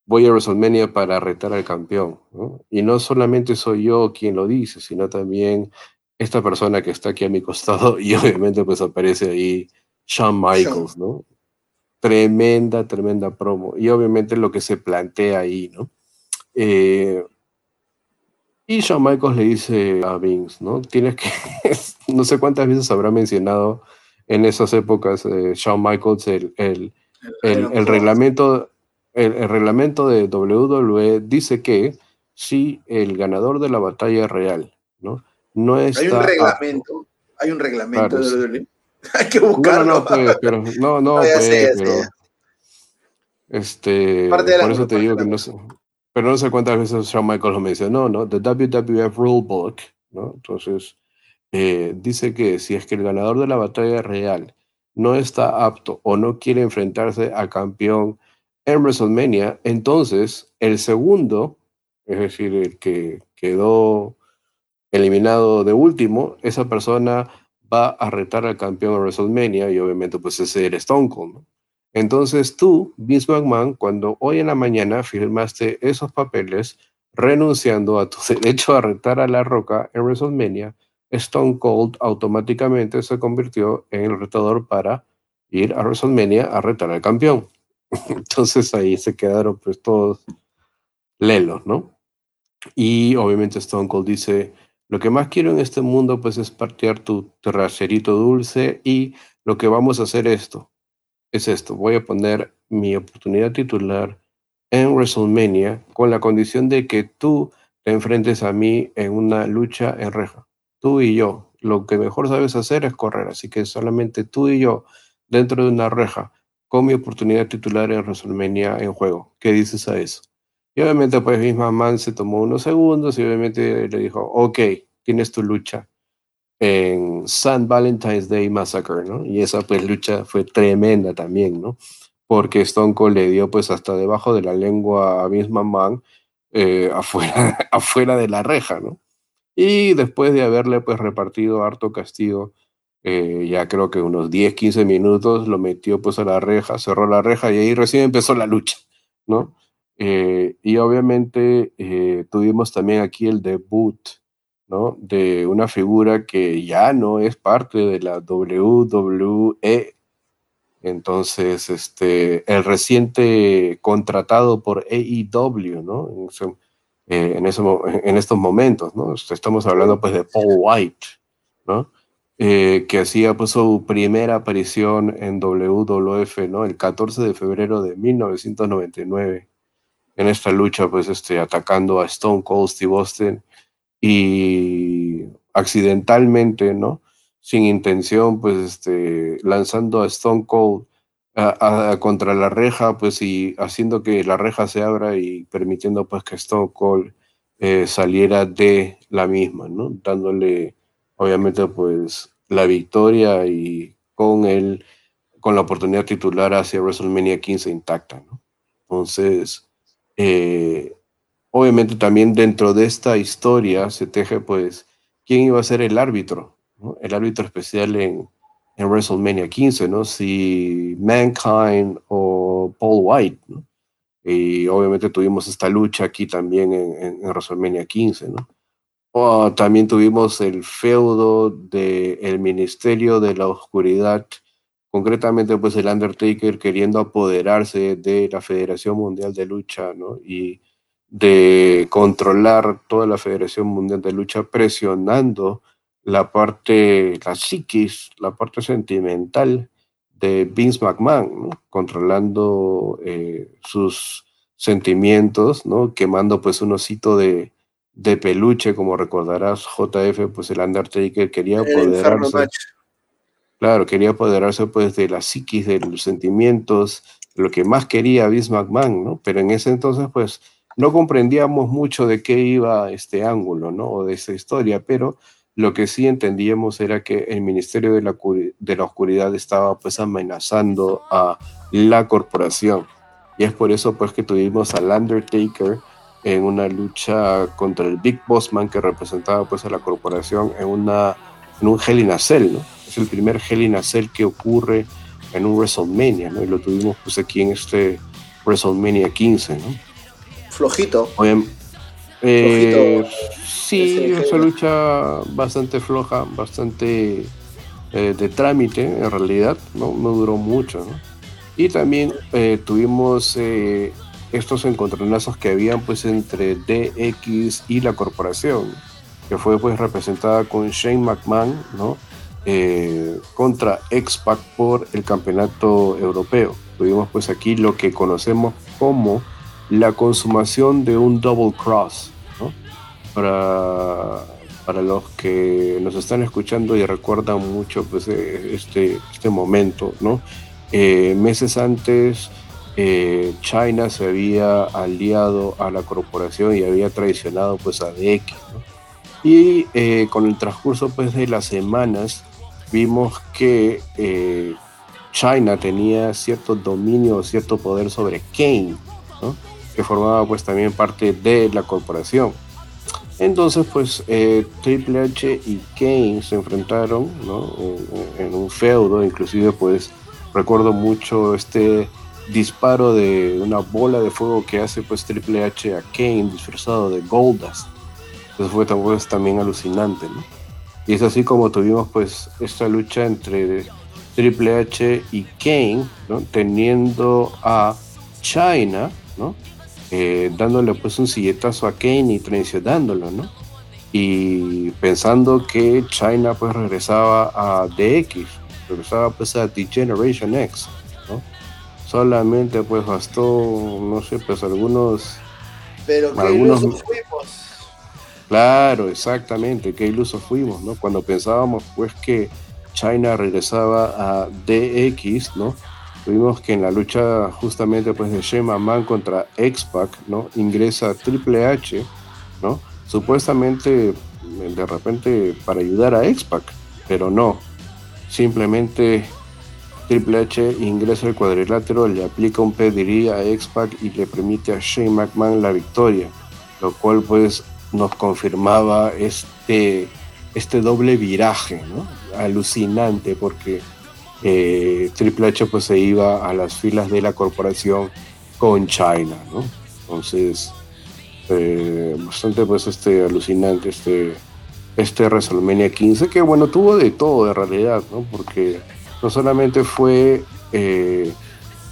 Voy a WrestleMania para retar al campeón. Y no solamente soy yo quien lo dice, sino también esta persona que está aquí a mi costado y obviamente pues aparece ahí Shawn Michaels, ¿no? Tremenda, tremenda promo. Y obviamente lo que se plantea ahí, ¿no? Eh, y Shawn Michaels le dice a Vince, ¿no? Tienes que, no sé cuántas veces habrá mencionado en esas épocas eh, Shawn Michaels el, el, el, reglamento, el, reglamento de WWE dice que si el ganador de la batalla real, ¿no? No está hay un reglamento, hay un reglamento de WWE. hay que buscarlo. No, no, pues, pero, no, no, pues, pero, este, por eso te digo que no sé, pero no sé cuántas veces Shawn Michaels lo mencionó, ¿no? The WWF Rulebook, ¿no? Entonces, eh, dice que si es que el ganador de la batalla real no está apto o no quiere enfrentarse al campeón en WrestleMania, entonces el segundo, es decir, el que quedó eliminado de último, esa persona va a retar al campeón en WrestleMania y obviamente pues ese era Stone Cold. Entonces tú, Vince McMahon, cuando hoy en la mañana firmaste esos papeles renunciando a tu derecho a retar a La Roca en WrestleMania, Stone Cold automáticamente se convirtió en el retador para ir a WrestleMania a retar al campeón. Entonces ahí se quedaron pues todos lelos, ¿no? Y obviamente Stone Cold dice, lo que más quiero en este mundo pues es partear tu terracerito dulce y lo que vamos a hacer esto, es esto, voy a poner mi oportunidad titular en WrestleMania con la condición de que tú te enfrentes a mí en una lucha en reja. Tú y yo. Lo que mejor sabes hacer es correr, así que solamente tú y yo dentro de una reja con mi oportunidad titular en WrestleMania en juego. ¿Qué dices a eso? Y obviamente pues misma Man se tomó unos segundos y obviamente le dijo, ok, tienes tu lucha en St. Valentine's Day Massacre, ¿no? Y esa pues lucha fue tremenda también, ¿no? Porque Stone Cold le dio pues hasta debajo de la lengua a Vince McMahon eh, afuera, afuera de la reja, ¿no? Y después de haberle pues repartido harto castigo, eh, ya creo que unos 10, 15 minutos, lo metió pues a la reja, cerró la reja y ahí recién empezó la lucha, ¿no? Eh, y obviamente tuvimos también aquí el debut ¿no? De una figura que ya no es parte de la WWE. Entonces, este, el reciente contratado por AEW, ¿no? En, eh, en, estos momentos, ¿no? Estamos hablando pues de Paul White, ¿no? Eh, que hacía pues su primera aparición en WWF, ¿no? El 14 de febrero de 1999, en esta lucha pues este, atacando a Stone Cold Steve Austin y accidentalmente, ¿no? Sin intención, pues este, lanzando a Stone Cold contra la reja, pues y haciendo que la reja se abra y permitiendo pues que Stone Cold eh, saliera de la misma, ¿no? Dándole, obviamente, pues la victoria y con él, con la oportunidad titular hacia WrestleMania 15 intacta, ¿no? Entonces, eh, obviamente también dentro de esta historia se teje pues quién iba a ser el árbitro, el árbitro especial en, en, WrestleMania 15, ¿no? Si Mankind o Paul White, ¿no? Y obviamente tuvimos esta lucha aquí también en, en, WrestleMania 15, ¿no? O también tuvimos el feudo del el Ministerio de la Oscuridad, concretamente pues el Undertaker queriendo apoderarse de la Federación Mundial de Lucha, ¿no? Y de controlar toda la Federación Mundial de Lucha presionando la parte, la psiquis, la parte sentimental de Vince McMahon, controlando eh, sus sentimientos, ¿no? quemando pues un osito de, de peluche, como recordarás, JF, pues el Undertaker quería apoderarse. Claro, quería apoderarse pues de la psiquis, de los sentimientos, lo que más quería Vince McMahon, ¿no? Pero en ese entonces pues no comprendíamos mucho de qué iba este ángulo, ¿no? O de esa historia, pero lo que sí entendíamos era que el Ministerio de la, de la Oscuridad estaba pues amenazando a la corporación. Y es por eso pues que tuvimos al Undertaker en una lucha contra el Big Boss Man que representaba pues a la corporación en, una, en un Hell in a Cell, ¿no? Es el primer Hell in a Cell que ocurre en un WrestleMania, ¿no? Y lo tuvimos pues aquí en este WrestleMania 15, ¿no? Flojito. Eh, sí, esa lucha bastante floja, bastante eh, de trámite en realidad, ¿no? No duró mucho, ¿no? Y también eh, tuvimos estos encontronazos que habían pues entre DX y la corporación, que fue pues representada con Shane McMahon, ¿no? Eh, contra X-Pac por el campeonato europeo. Tuvimos pues aquí lo que conocemos como la consumación de un double cross, ¿no? Para, para los que nos están escuchando y recuerdan mucho pues este, este momento, ¿no? Eh, meses antes, eh, China se había aliado a la corporación y había traicionado pues a DX. Y eh, con el transcurso pues de las semanas vimos que China tenía cierto dominio, cierto poder sobre Kane, que formaba pues también parte de la corporación. Entonces, pues Triple H y Kane se enfrentaron en, en, un feudo, inclusive pues Recuerdo mucho este disparo de una bola de fuego que hace pues Triple H a Kane disfrazado de Goldust. Eso fue pues, también alucinante, ¿no? Y es así como tuvimos pues esta lucha entre Triple H y Kane, ¿no? Teniendo a China, ¿no? Eh, dándole pues un silletazo a Kane y traicionándolo, ¿no? Y pensando que China pues regresaba a DX, regresaba pues a The Generation X. Solamente pues bastó, no sé, pues algunos... Pero qué algunos... fuimos. Claro, exactamente, qué ilusos fuimos, ¿no? Cuando pensábamos pues que China regresaba a DX, ¿no? Tuvimos que en la lucha justamente pues de Shema Man contra X-Pac, ¿no? Ingresa Triple H, ¿no? Supuestamente de repente para ayudar a X-Pac, pero no, Simplemente Triple H ingresa al cuadrilátero, le aplica un pediría a X-Pac y le permite a Shane McMahon la victoria, lo cual pues nos confirmaba este, este doble viraje, ¿no? Alucinante porque eh, Triple H pues se iba a las filas de la corporación con China, ¿no? Entonces, eh, bastante pues este alucinante este este WrestleMania 15, que bueno, tuvo de todo en realidad, ¿no? Porque no solamente fue eh,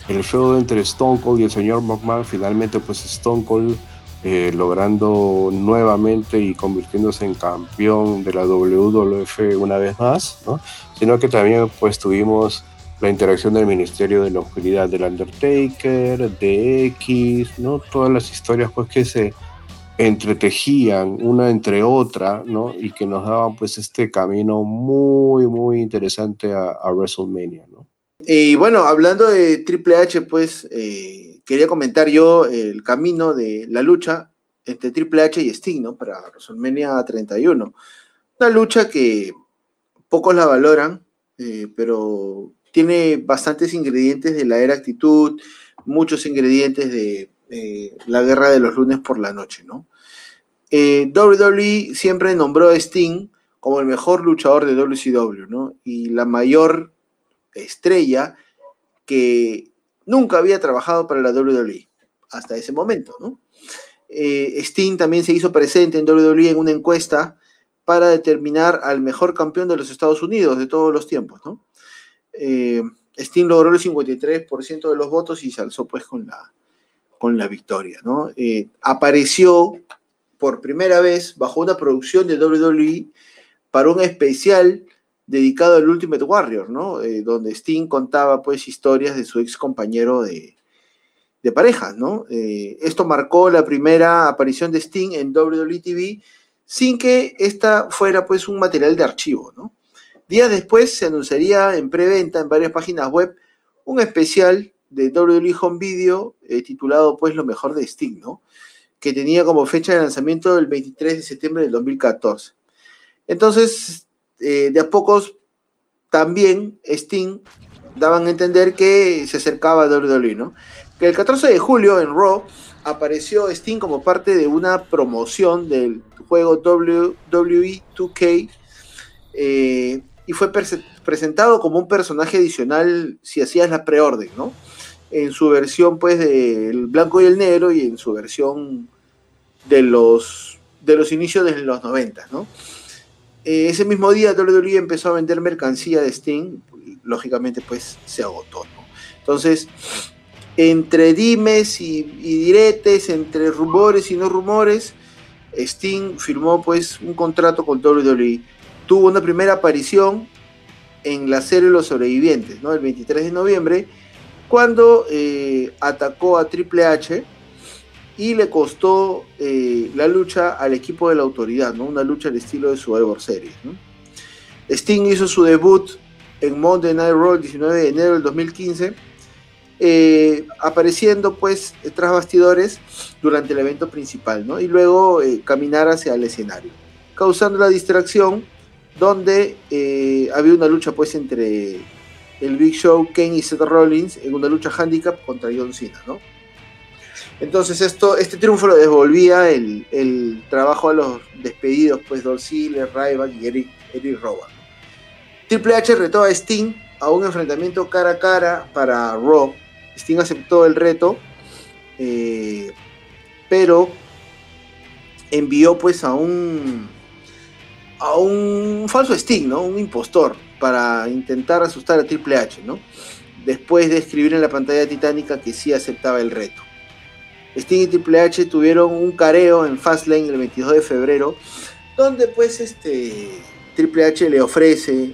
el feudo entre Stone Cold y el señor McMahon, finalmente pues Stone Cold eh, logrando nuevamente y convirtiéndose en campeón de la WWF una vez más, ¿no? Sino que también pues tuvimos la interacción del Ministerio de la Oscuridad del Undertaker, de X, ¿no? Todas las historias pues que se entretejían una entre otra, ¿no? Y que nos daban pues este camino muy, muy interesante a, WrestleMania, ¿no? Y bueno, hablando de Triple H, pues eh, quería comentar yo el camino de la lucha entre Triple H y Sting, ¿no? Para WrestleMania 31. Una lucha que pocos la valoran, eh, pero tiene bastantes ingredientes de la era actitud, muchos ingredientes de eh, la guerra de los lunes por la noche, ¿no? Eh, WWE siempre nombró a Sting como el mejor luchador de WCW, ¿no? Y la mayor estrella que nunca había trabajado para la WWE hasta ese momento, ¿no? Eh, Sting también se hizo presente en WWE en una encuesta para determinar al mejor campeón de los Estados Unidos de todos los tiempos, ¿no? Sting logró el 53% de los votos y se alzó pues con la, con la victoria, ¿no? Eh, apareció por primera vez bajo una producción de WWE para un especial dedicado al Ultimate Warrior, ¿no? Eh, donde Sting contaba pues historias de su ex compañero de, de pareja, ¿no? Eh, esto marcó la primera aparición de Sting en WWE TV sin que esta fuera pues un material de archivo, ¿no? Días después se anunciaría en preventa en varias páginas web un especial de WWE Home Video eh, titulado pues Lo mejor de Sting, ¿no? Que tenía como fecha de lanzamiento el 23 de septiembre del 2014. Entonces, eh, de a pocos también Sting daban a entender que se acercaba a WWE, ¿no? Que el 14 de julio en Raw apareció Sting como parte de una promoción del juego WWE 2K eh, y fue presentado como un personaje adicional si hacías la preorden, ¿no? En su versión pues del blanco y el negro y en su versión de los, de los inicios de los 90, ¿no? Eh, ese mismo día WWE empezó a vender mercancía de Sting, lógicamente pues se agotó, ¿no? Entonces, entre dimes y, diretes, entre rumores y no rumores, Sting firmó pues un contrato con WWE. Tuvo una primera aparición en la serie Los Sobrevivientes, ¿no? El 23 de noviembre, cuando eh, atacó a Triple H y le costó eh, la lucha al equipo de la autoridad, ¿no? Una lucha al estilo de Survivor Series, Sting hizo su debut en Monday Night Raw el 19 de enero del 2015 eh, apareciendo pues tras bastidores durante el evento principal, ¿no? Y luego caminar hacia el escenario, causando la distracción donde había una lucha pues entre el Big Show, Ken y Seth Rollins en una lucha handicap contra John Cena, ¿no? Entonces esto, este triunfo lo devolvía el, trabajo a los despedidos, pues Ziggler, Ryback y Eric, Eric. Triple H retó a Sting a un enfrentamiento cara a cara para Raw Sting aceptó el reto, eh, pero envió pues a un a un falso Sting, ¿no? Un impostor para intentar asustar a Triple H, ¿no? Después de escribir en la pantalla titánica que sí aceptaba el reto. Sting y Triple H tuvieron un careo en Fastlane el 22 de febrero, donde pues este Triple H le ofrece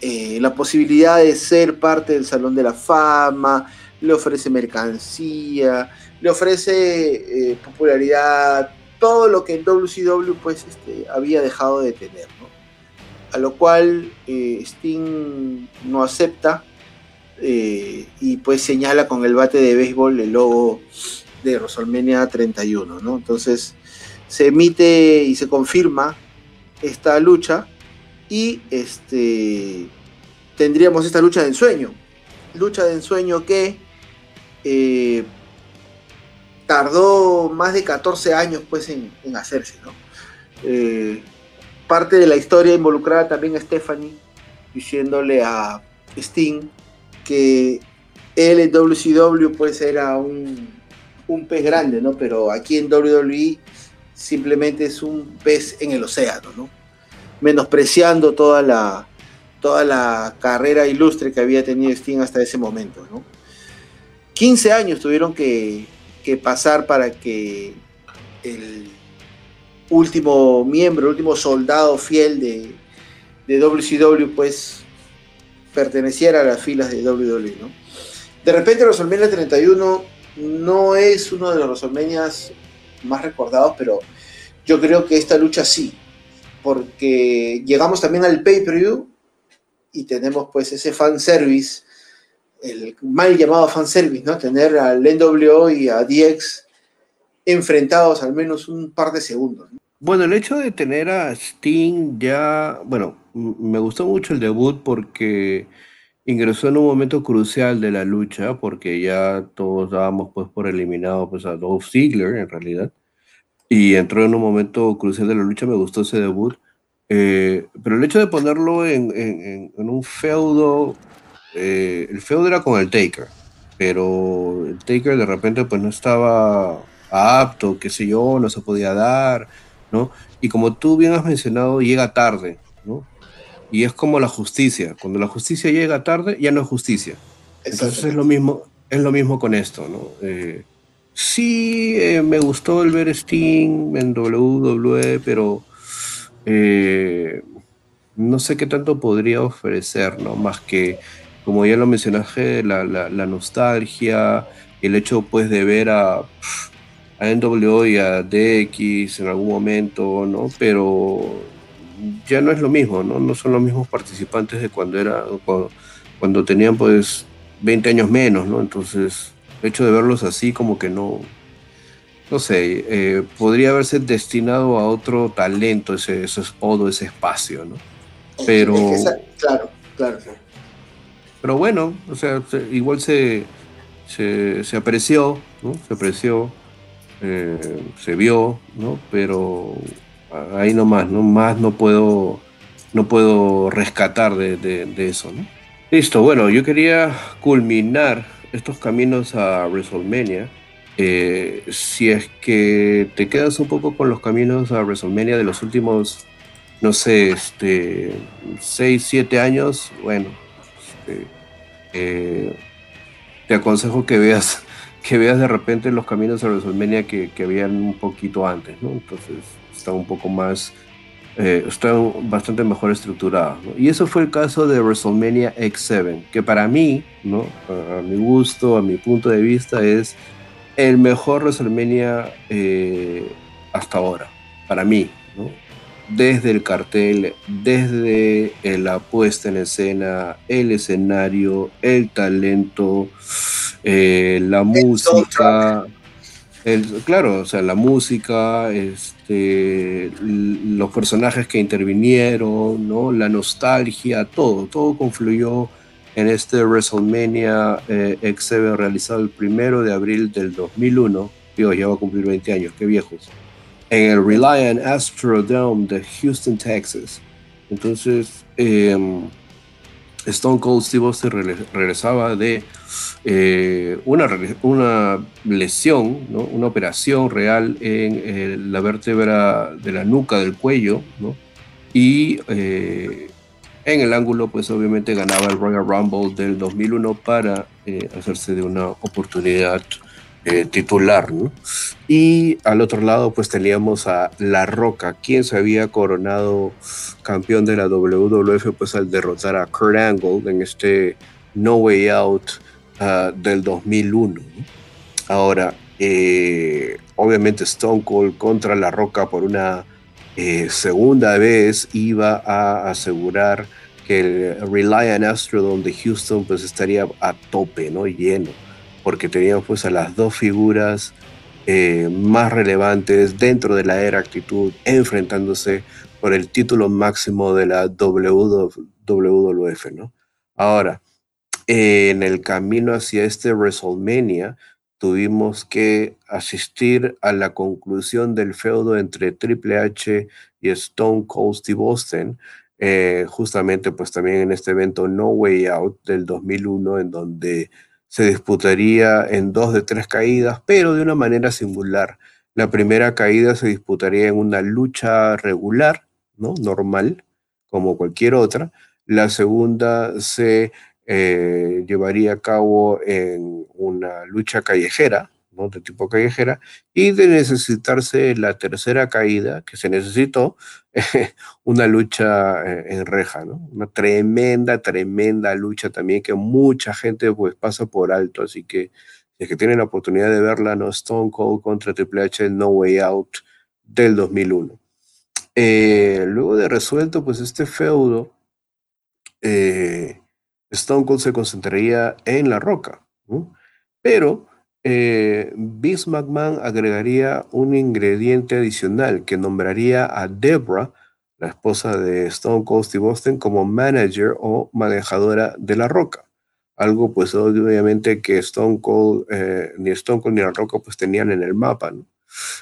eh, la posibilidad de ser parte del Salón de la Fama, le ofrece mercancía, le ofrece eh, popularidad, todo lo que en WCW pues este, había dejado de tener. A lo cual eh, Sting no acepta y pues señala con el bate de béisbol el logo de WrestleMania 31. ¿no? Entonces se emite y se confirma esta lucha y este, tendríamos esta lucha de ensueño. Lucha de ensueño que eh, tardó más de 14 años pues, en, hacerse. Eh, parte de la historia involucrada también a Stephanie, diciéndole a Sting que él en WCW pues era un, un pez grande, ¿no? Pero aquí en WWE simplemente es un pez en el océano, ¿no? menospreciando toda la, toda la carrera ilustre que había tenido Sting hasta ese momento. ¿no? 15 años tuvieron que, pasar para que el último miembro, último soldado fiel de, de WCW, pues perteneciera a las filas de WWE. De repente WrestleMania 31 no es uno de los WrestleMania más recordados, pero yo creo que esta lucha sí, porque llegamos también al pay-per-view y tenemos pues ese fanservice, el mal llamado fanservice, ¿no? Tener al NWO y a DX enfrentados al menos un par de segundos. Bueno, el hecho de tener a Sting ya, bueno, me gustó mucho el debut porque ingresó en un momento crucial de la lucha, porque ya todos dábamos pues por eliminado pues a Dolph Ziggler en realidad y entró en un momento crucial de la lucha, me gustó ese debut. Eh, pero el hecho de ponerlo en, en, un feudo, eh, el feudo era con el Taker, pero el Taker de repente pues no estaba apto, qué sé yo, no se podía dar, ¿no? Y como tú bien has mencionado, llega tarde, ¿no? Y es como la justicia, cuando la justicia llega tarde, ya no es justicia. Entonces es lo mismo, es lo mismo con esto, ¿no? Eh, Sí, eh, me gustó el ver Sting en WWE, pero eh, no sé qué tanto podría ofrecer, ¿no? Más que, como ya lo mencionaste, la, la, nostalgia, el hecho pues de ver a, a NWO y a DX en algún momento, ¿no? Pero ya no es lo mismo, ¿no? No son los mismos participantes de cuando era, cuando, tenían pues 20 años menos, ¿no? Entonces, el hecho de verlos así como que no, no sé, eh, podría haberse destinado a otro talento ese, ese todo ese espacio, ¿no? Pero... claro, claro, Pero bueno, o sea, igual se, se, se apreció, ¿no? Se apreció, eh, se vio, ¿no? Pero ahí nomás, ¿no? Más no puedo, no puedo rescatar de, eso. Listo, bueno, yo quería culminar estos caminos a WrestleMania. Eh, si es que te quedas un poco con los caminos a WrestleMania de los últimos, no sé, este, 6, 7 años, bueno, este, eh, te aconsejo que veas que veas de repente los caminos a WrestleMania que, que habían un poquito antes, ¿no? Entonces, está un poco más, eh, bastante mejor estructurado. Y eso fue el caso de WrestleMania X7, que para mí, ¿no? a, mi gusto, a mi punto de vista, es el mejor WrestleMania eh, hasta ahora, para mí. ¿no? Desde el cartel, desde la puesta en escena, el escenario, el talento, eh, la música claro, o sea, la música, este, los personajes que intervinieron, ¿no? la nostalgia, todo, todo confluyó en este WrestleMania eh, X7 realizado el primero de abril del 2001. Digo, ya va a cumplir 20 años, qué viejos. En el Reliant Astrodome de Houston, Texas. Entonces, em, Stone Cold Steve Austin regresaba de eh, una, una, lesión, una operación real en eh, la vértebra de la nuca del cuello, y eh, en el ángulo, pues obviamente ganaba el Royal Rumble del 2001 para hacerse de una oportunidad titular. Y al otro lado, pues teníamos a La Roca, quien se había coronado campeón de la WWF, pues al derrotar a Kurt Angle en este No Way Out Ah, del 2001. Ahora, eh, obviamente Stone Cold contra La Roca por una eh, segunda vez iba a asegurar que el Reliant Astrodome de Houston pues estaría a tope, ¿no? Lleno, porque teníamos pues a las dos figuras eh, más relevantes dentro de la era actitud enfrentándose por el título máximo de la WWF, ¿no? Ahora, en el camino hacia este WrestleMania tuvimos que asistir a la conclusión del feudo entre Triple H y Stone Cold Steve Austin, eh, justamente pues también en este evento No Way Out del 2001, en donde se disputaría en dos de tres caídas, pero de una manera singular. La primera caída se disputaría en una lucha regular, ¿no? Normal, como cualquier otra. La segunda se eh, llevaría a cabo en una lucha callejera, de tipo callejera, y de necesitarse la tercera caída que se necesitó, una lucha eh, en reja, ¿no? una tremenda, tremenda lucha también que mucha gente pues pasa por alto, así que si es que tienen la oportunidad de verla, ¿no? Stone Cold contra Triple H, No Way Out del 2001. Eh, luego de resuelto pues este feudo, eh, Stone Cold se concentraría en La Roca, pero eh, Vince McMahon agregaría un ingrediente adicional que nombraría a Debra, la esposa de Stone Cold Steve Austin, como manager o manejadora de La Roca. Algo pues obviamente que Stone Cold, eh, ni Stone Cold ni La Roca pues tenían en el mapa,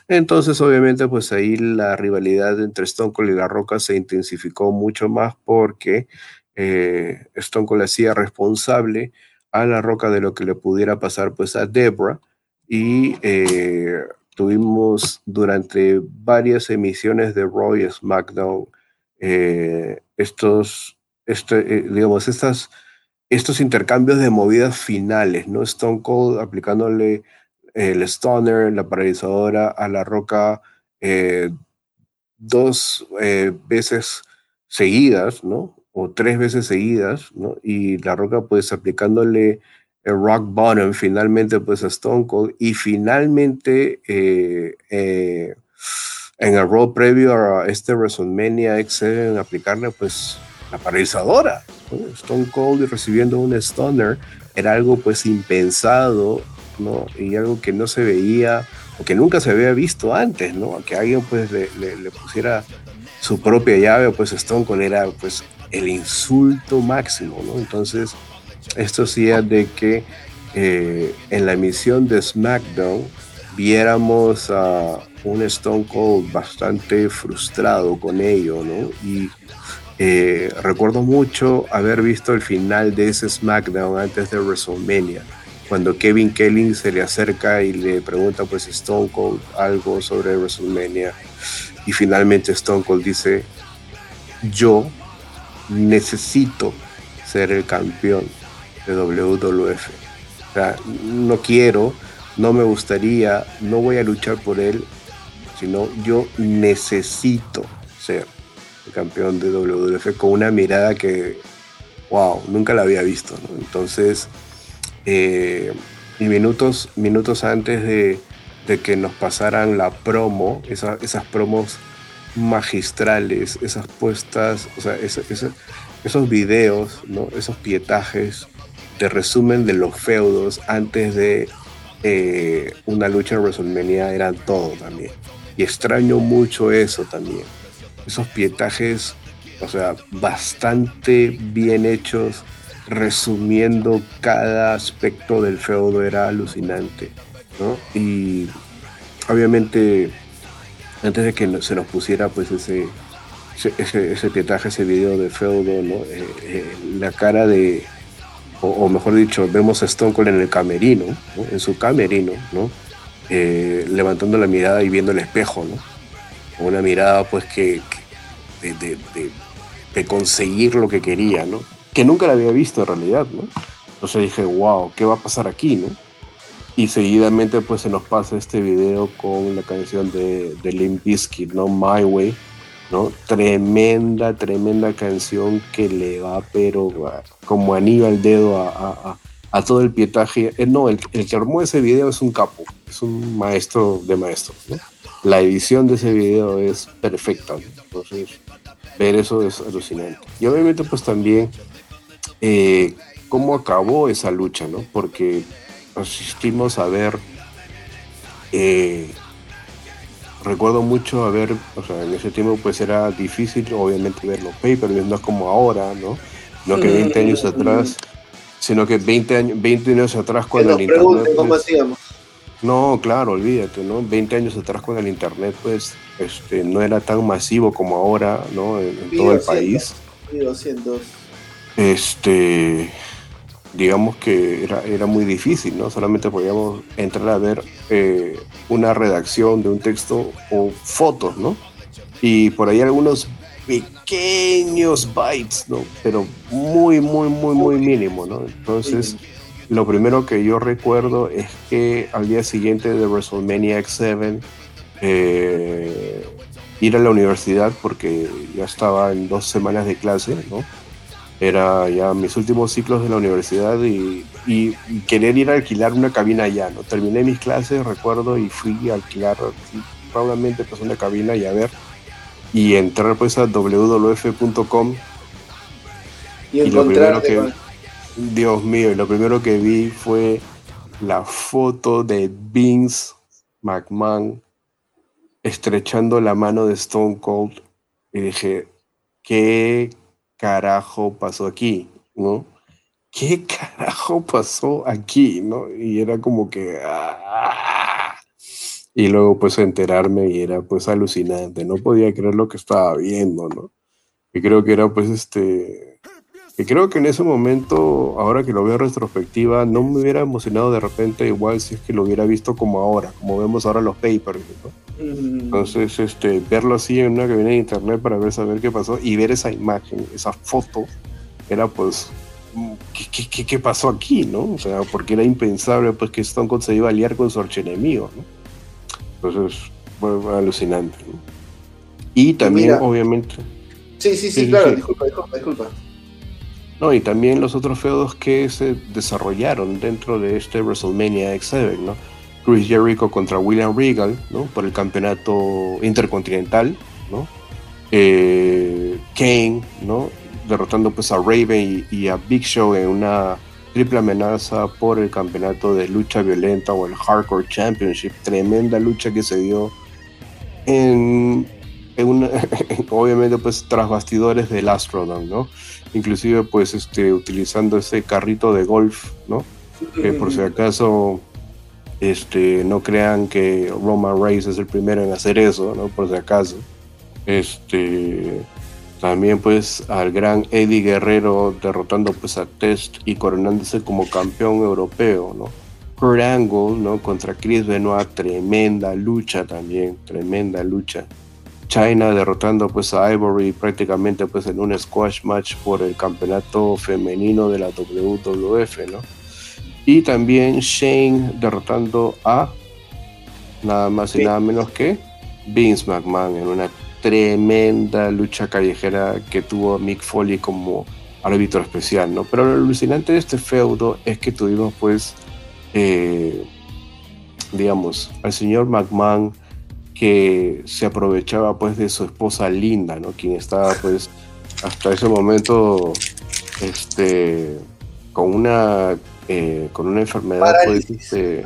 Entonces obviamente pues ahí la rivalidad entre Stone Cold y La Roca se intensificó mucho más porque eh, Stone Cold hacía responsable a La Roca de lo que le pudiera pasar pues a Debra y eh, tuvimos durante varias emisiones de Raw y SmackDown eh, estos, este, digamos, estas, estos intercambios de movidas finales, ¿no? Stone Cold aplicándole el Stoner, la paralizadora a La Roca dos eh, veces seguidas, ¿no? O tres veces seguidas, ¿no? Y La Roca pues aplicándole el rock bottom finalmente pues a Stone Cold y finalmente eh, eh, en el rol previo a este WrestleMania X7 aplicarle pues la paralizadora. Stone Cold y recibiendo un Stoner era algo pues impensado, ¿no? Y algo que no se veía o que nunca se había visto antes, ¿no? Que alguien pues le, le, pusiera su propia llave, pues Stone Cold era pues el insulto máximo, ¿no? Entonces esto hacía de que eh, en la emisión de SmackDown viéramos a un Stone Cold bastante frustrado con ello, ¿no? Y eh, recuerdo mucho haber visto el final de ese SmackDown antes de WrestleMania, cuando Kevin Kelly se le acerca y le pregunta pues Stone Cold algo sobre WrestleMania y finalmente Stone Cold dice, yo necesito ser el campeón de WWF. O sea, no quiero, no me gustaría, no voy a luchar por él, sino yo necesito ser el campeón de WWF con una mirada que, wow, nunca la había visto. Entonces, eh, y minutos, minutos antes de, que nos pasaran la promo, esas promos magistrales, esas puestas, o sea, esos videos, ¿no? esos pietajes de resumen de los feudos antes de eh, una lucha en WrestleMania eran todo también. Y extraño mucho eso también. Esos pietajes, o sea, bastante bien hechos, resumiendo cada aspecto del feudo, era alucinante. Y obviamente, antes de que se nos pusiera pues ese, ese, pietaje, ese video de feudo. Eh, eh, la cara de, o, mejor dicho, vemos a Stone Cold en el camerino, en su camerino, ¿no? Eh, levantando la mirada y viendo el espejo, ¿no? Una mirada pues que, de, conseguir lo que quería, ¿no? Que nunca la había visto en realidad, ¿no? Entonces dije, wow, ¿qué va a pasar aquí? Y seguidamente pues se nos pasa este video con la canción de, de Limp ¿no? My Way, ¿no? Tremenda, tremenda canción que le va, pero como anillo al dedo a, todo el pietaje. Eh, no, el, que armó ese video es un capo, es un maestro de maestros, La edición de ese video es perfecta, entonces ver eso es alucinante. Y obviamente pues también eh, cómo acabó esa lucha, ¿no? Porque asistimos a ver... Eh, recuerdo mucho haber, o sea, en ese tiempo pues era difícil obviamente ver los papers, no es como ahora, ¿no? No que 20 años atrás, sino que 20 años, 20 años atrás cuando el internet... ¿Cómo pues, hacíamos? No, claro, olvídate, ¿no? 20 años atrás cuando el internet pues este, no era tan masivo como ahora, ¿no? En, todo el país. Este, digamos que era, era muy difícil, ¿no? Solamente podíamos entrar a ver eh, una redacción de un texto o fotos, ¿no? Y por ahí algunos pequeños bytes, ¿no? Pero muy, muy, muy, muy mínimo, ¿no? Entonces, lo primero que yo recuerdo es que al día siguiente de WrestleMania X7, eh, ir a la universidad porque ya estaba en dos semanas de clase, ¿no? Era ya mis últimos ciclos de la universidad y, querer ir a alquilar una cabina allá, ¿no? Terminé mis clases, recuerdo, y fui a alquilar probablemente pues una cabina y a ver, y entrar pues a wwf.com y, y lo primero que, Dios mío, y lo primero que vi fue la foto de Vince McMahon estrechando la mano de Stone Cold y dije, qué carajo pasó aquí? ¿No? ¿Qué carajo pasó aquí? ¿No? Y era como que... ¡ah! Y luego pues enterarme y era pues alucinante, no podía creer lo que estaba viendo, ¿no? Y creo que era pues este... Y creo que en ese momento, ahora que lo veo retrospectiva, no me hubiera emocionado de repente igual si es que lo hubiera visto como ahora, como vemos ahora los papers, ¿no? Entonces, este, verlo así en una cabina de internet para ver saber qué pasó y ver esa imagen, esa foto, era pues, ¿qué, qué, qué pasó aquí, no? O sea, porque era impensable pues que Stone Cold se iba a liar con su archienemigo, ¿no? Entonces, fue, alucinante, Y también, obviamente. Sí, sí, sí, claro, disculpa, disculpa, disculpa. No, y también los otros feudos que se desarrollaron dentro de este WrestleMania X7, ¿no? Chris Jericho contra William Regal, ¿no? Por el campeonato intercontinental, ¿no? Eh, Kane, ¿no? Derrotando pues a Raven y, a Big Show en una triple amenaza por el campeonato de lucha violenta o el Hardcore Championship. Tremenda lucha que se dio en, una, obviamente pues tras bastidores del Astrodome, ¿no? Inclusive pues este, utilizando ese carrito de golf, ¿no? Que por si acaso este, no crean que Roman Reigns es el primero en hacer eso, ¿no? Por si acaso. Este, también pues al gran Eddie Guerrero derrotando pues a Test y coronándose como campeón europeo, ¿no? Kurt Angle, ¿no? Contra Chris Benoit, tremenda lucha también, tremenda lucha. China derrotando pues a Ivory prácticamente pues en un squash match por el campeonato femenino de la WWF, ¿no? Y también Shane derrotando a nada más y nada menos que Vince McMahon en una tremenda lucha callejera que tuvo Mick Foley como árbitro especial, ¿no? Pero lo alucinante de este feudo es que tuvimos, pues, eh, digamos, al señor McMahon que se aprovechaba, pues, de su esposa Linda, ¿no? Quien estaba, pues, hasta ese momento, este, con una eh, con una enfermedad pues, este,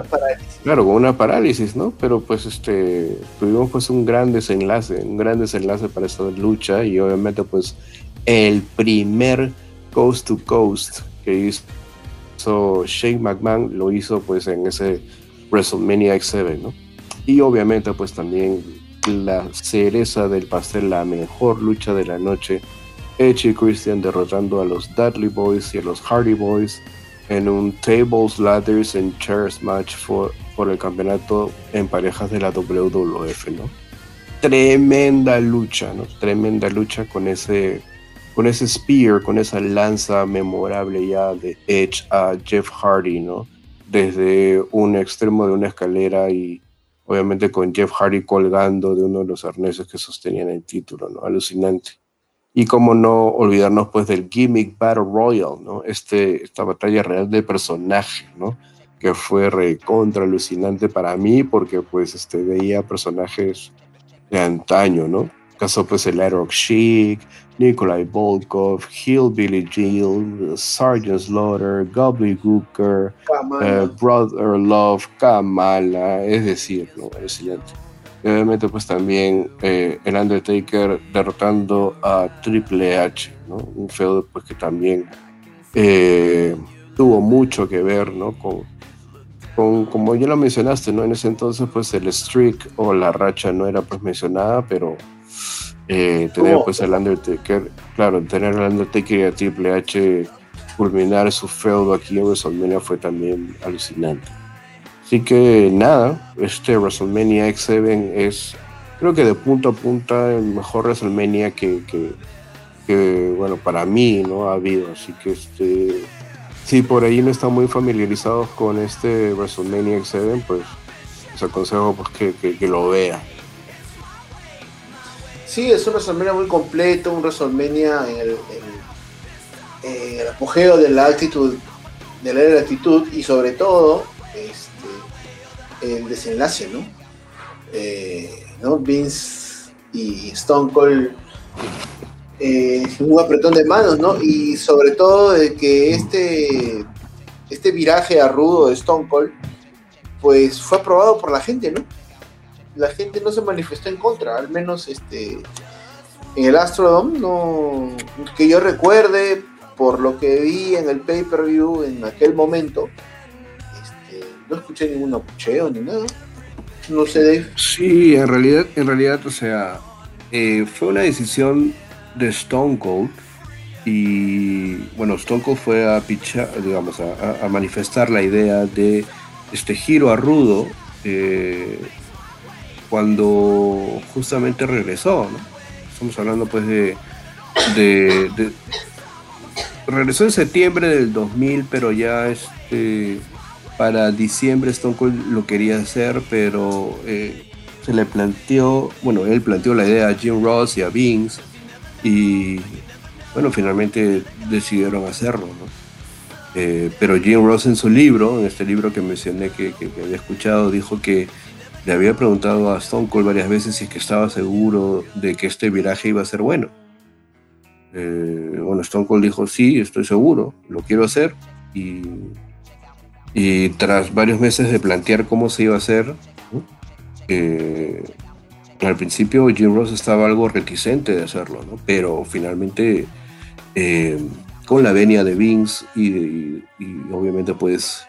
claro con una parálisis no pero pues este tuvimos pues un gran desenlace un gran desenlace para esta lucha y obviamente pues el primer coast to coast que hizo Shane McMahon lo hizo pues en ese WrestleMania X7 no y obviamente pues también la cereza del pastel la mejor lucha de la noche Edge y Christian derrotando a los Dudley Boys y a los Hardy Boys en un Tables, Ladders and Chairs match por, por el campeonato en parejas de la WWF, ¿no? Tremenda lucha, ¿no? Tremenda lucha con ese, con ese spear, con esa lanza memorable ya de Edge a Jeff Hardy, ¿no? Desde un extremo de una escalera y obviamente con Jeff Hardy colgando de uno de los arneses que sostenían el título, ¿no? Alucinante. Y cómo no olvidarnos pues del gimmick Battle Royal, ¿no? Este, esta batalla real de personaje, ¿no? Que fue recontra alucinante para mí porque pues este, veía personajes de antaño, ¿no? Caso pues el Rock Chic, Nikolai Volkov, Hillbilly Jill, Sergeant Slaughter, Gobbledygooker, uh, Brother Love, Kamala, es decir, ¿no? Alucinante obviamente pues también eh, el Undertaker derrotando a Triple H, ¿no? Un feudo pues que también eh, tuvo mucho que ver, ¿no? Con, con, como ya lo mencionaste, ¿no? En ese entonces pues el streak o la racha no era pues mencionada, pero eh, tener pues el Undertaker, claro, tener el Undertaker y a Triple H culminar su feudo aquí en WrestleMania fue también alucinante. Así que nada, este WrestleMania X7 es, creo que de punto a punta, el mejor WrestleMania que, que, bueno, para mí no ha habido. Así que este, si por ahí no están muy familiarizados con este WrestleMania X7, pues les aconsejo pues, que, lo vean. Sí, es un WrestleMania muy completo, un WrestleMania en el, en, el apogeo de la actitud, de la actitud y sobre todo el desenlace, ¿no? Eh, ¿no? Vince y Stone Cold eh, un apretón de manos, ¿no? Y sobre todo de que este, este viraje rudo de Stone Cold, pues fue aprobado por la gente, ¿no? La gente no se manifestó en contra, al menos este en el Astrodome, no, que yo recuerde, por lo que vi en el pay-per-view en aquel momento, no escuché ningún apucheo ni nada. No sé, Dave. Sí, en realidad, en realidad, o sea, eh, fue una decisión de Stone Cold y bueno, Stone Cold fue a pichar, digamos, a, manifestar la idea de este giro a Rudo eh, cuando justamente regresó. Estamos hablando pues de, de, regresó en septiembre del 2000, pero ya este para diciembre Stone Cold lo quería hacer, pero eh, se le planteó, bueno, él planteó la idea a Jim Ross y a Vince y bueno, finalmente decidieron hacerlo, ¿no? Eh, pero Jim Ross en su libro, en este libro que mencioné que, había escuchado, dijo que le había preguntado a Stone Cold varias veces si es que estaba seguro de que este viraje iba a ser bueno. Eh, bueno, Stone Cold dijo, sí, estoy seguro, lo quiero hacer. Y, y tras varios meses de plantear cómo se iba a hacer, eh, al principio Jim Ross estaba algo reticente de hacerlo, ¿no? pero finalmente con la venia de Vince y, obviamente pues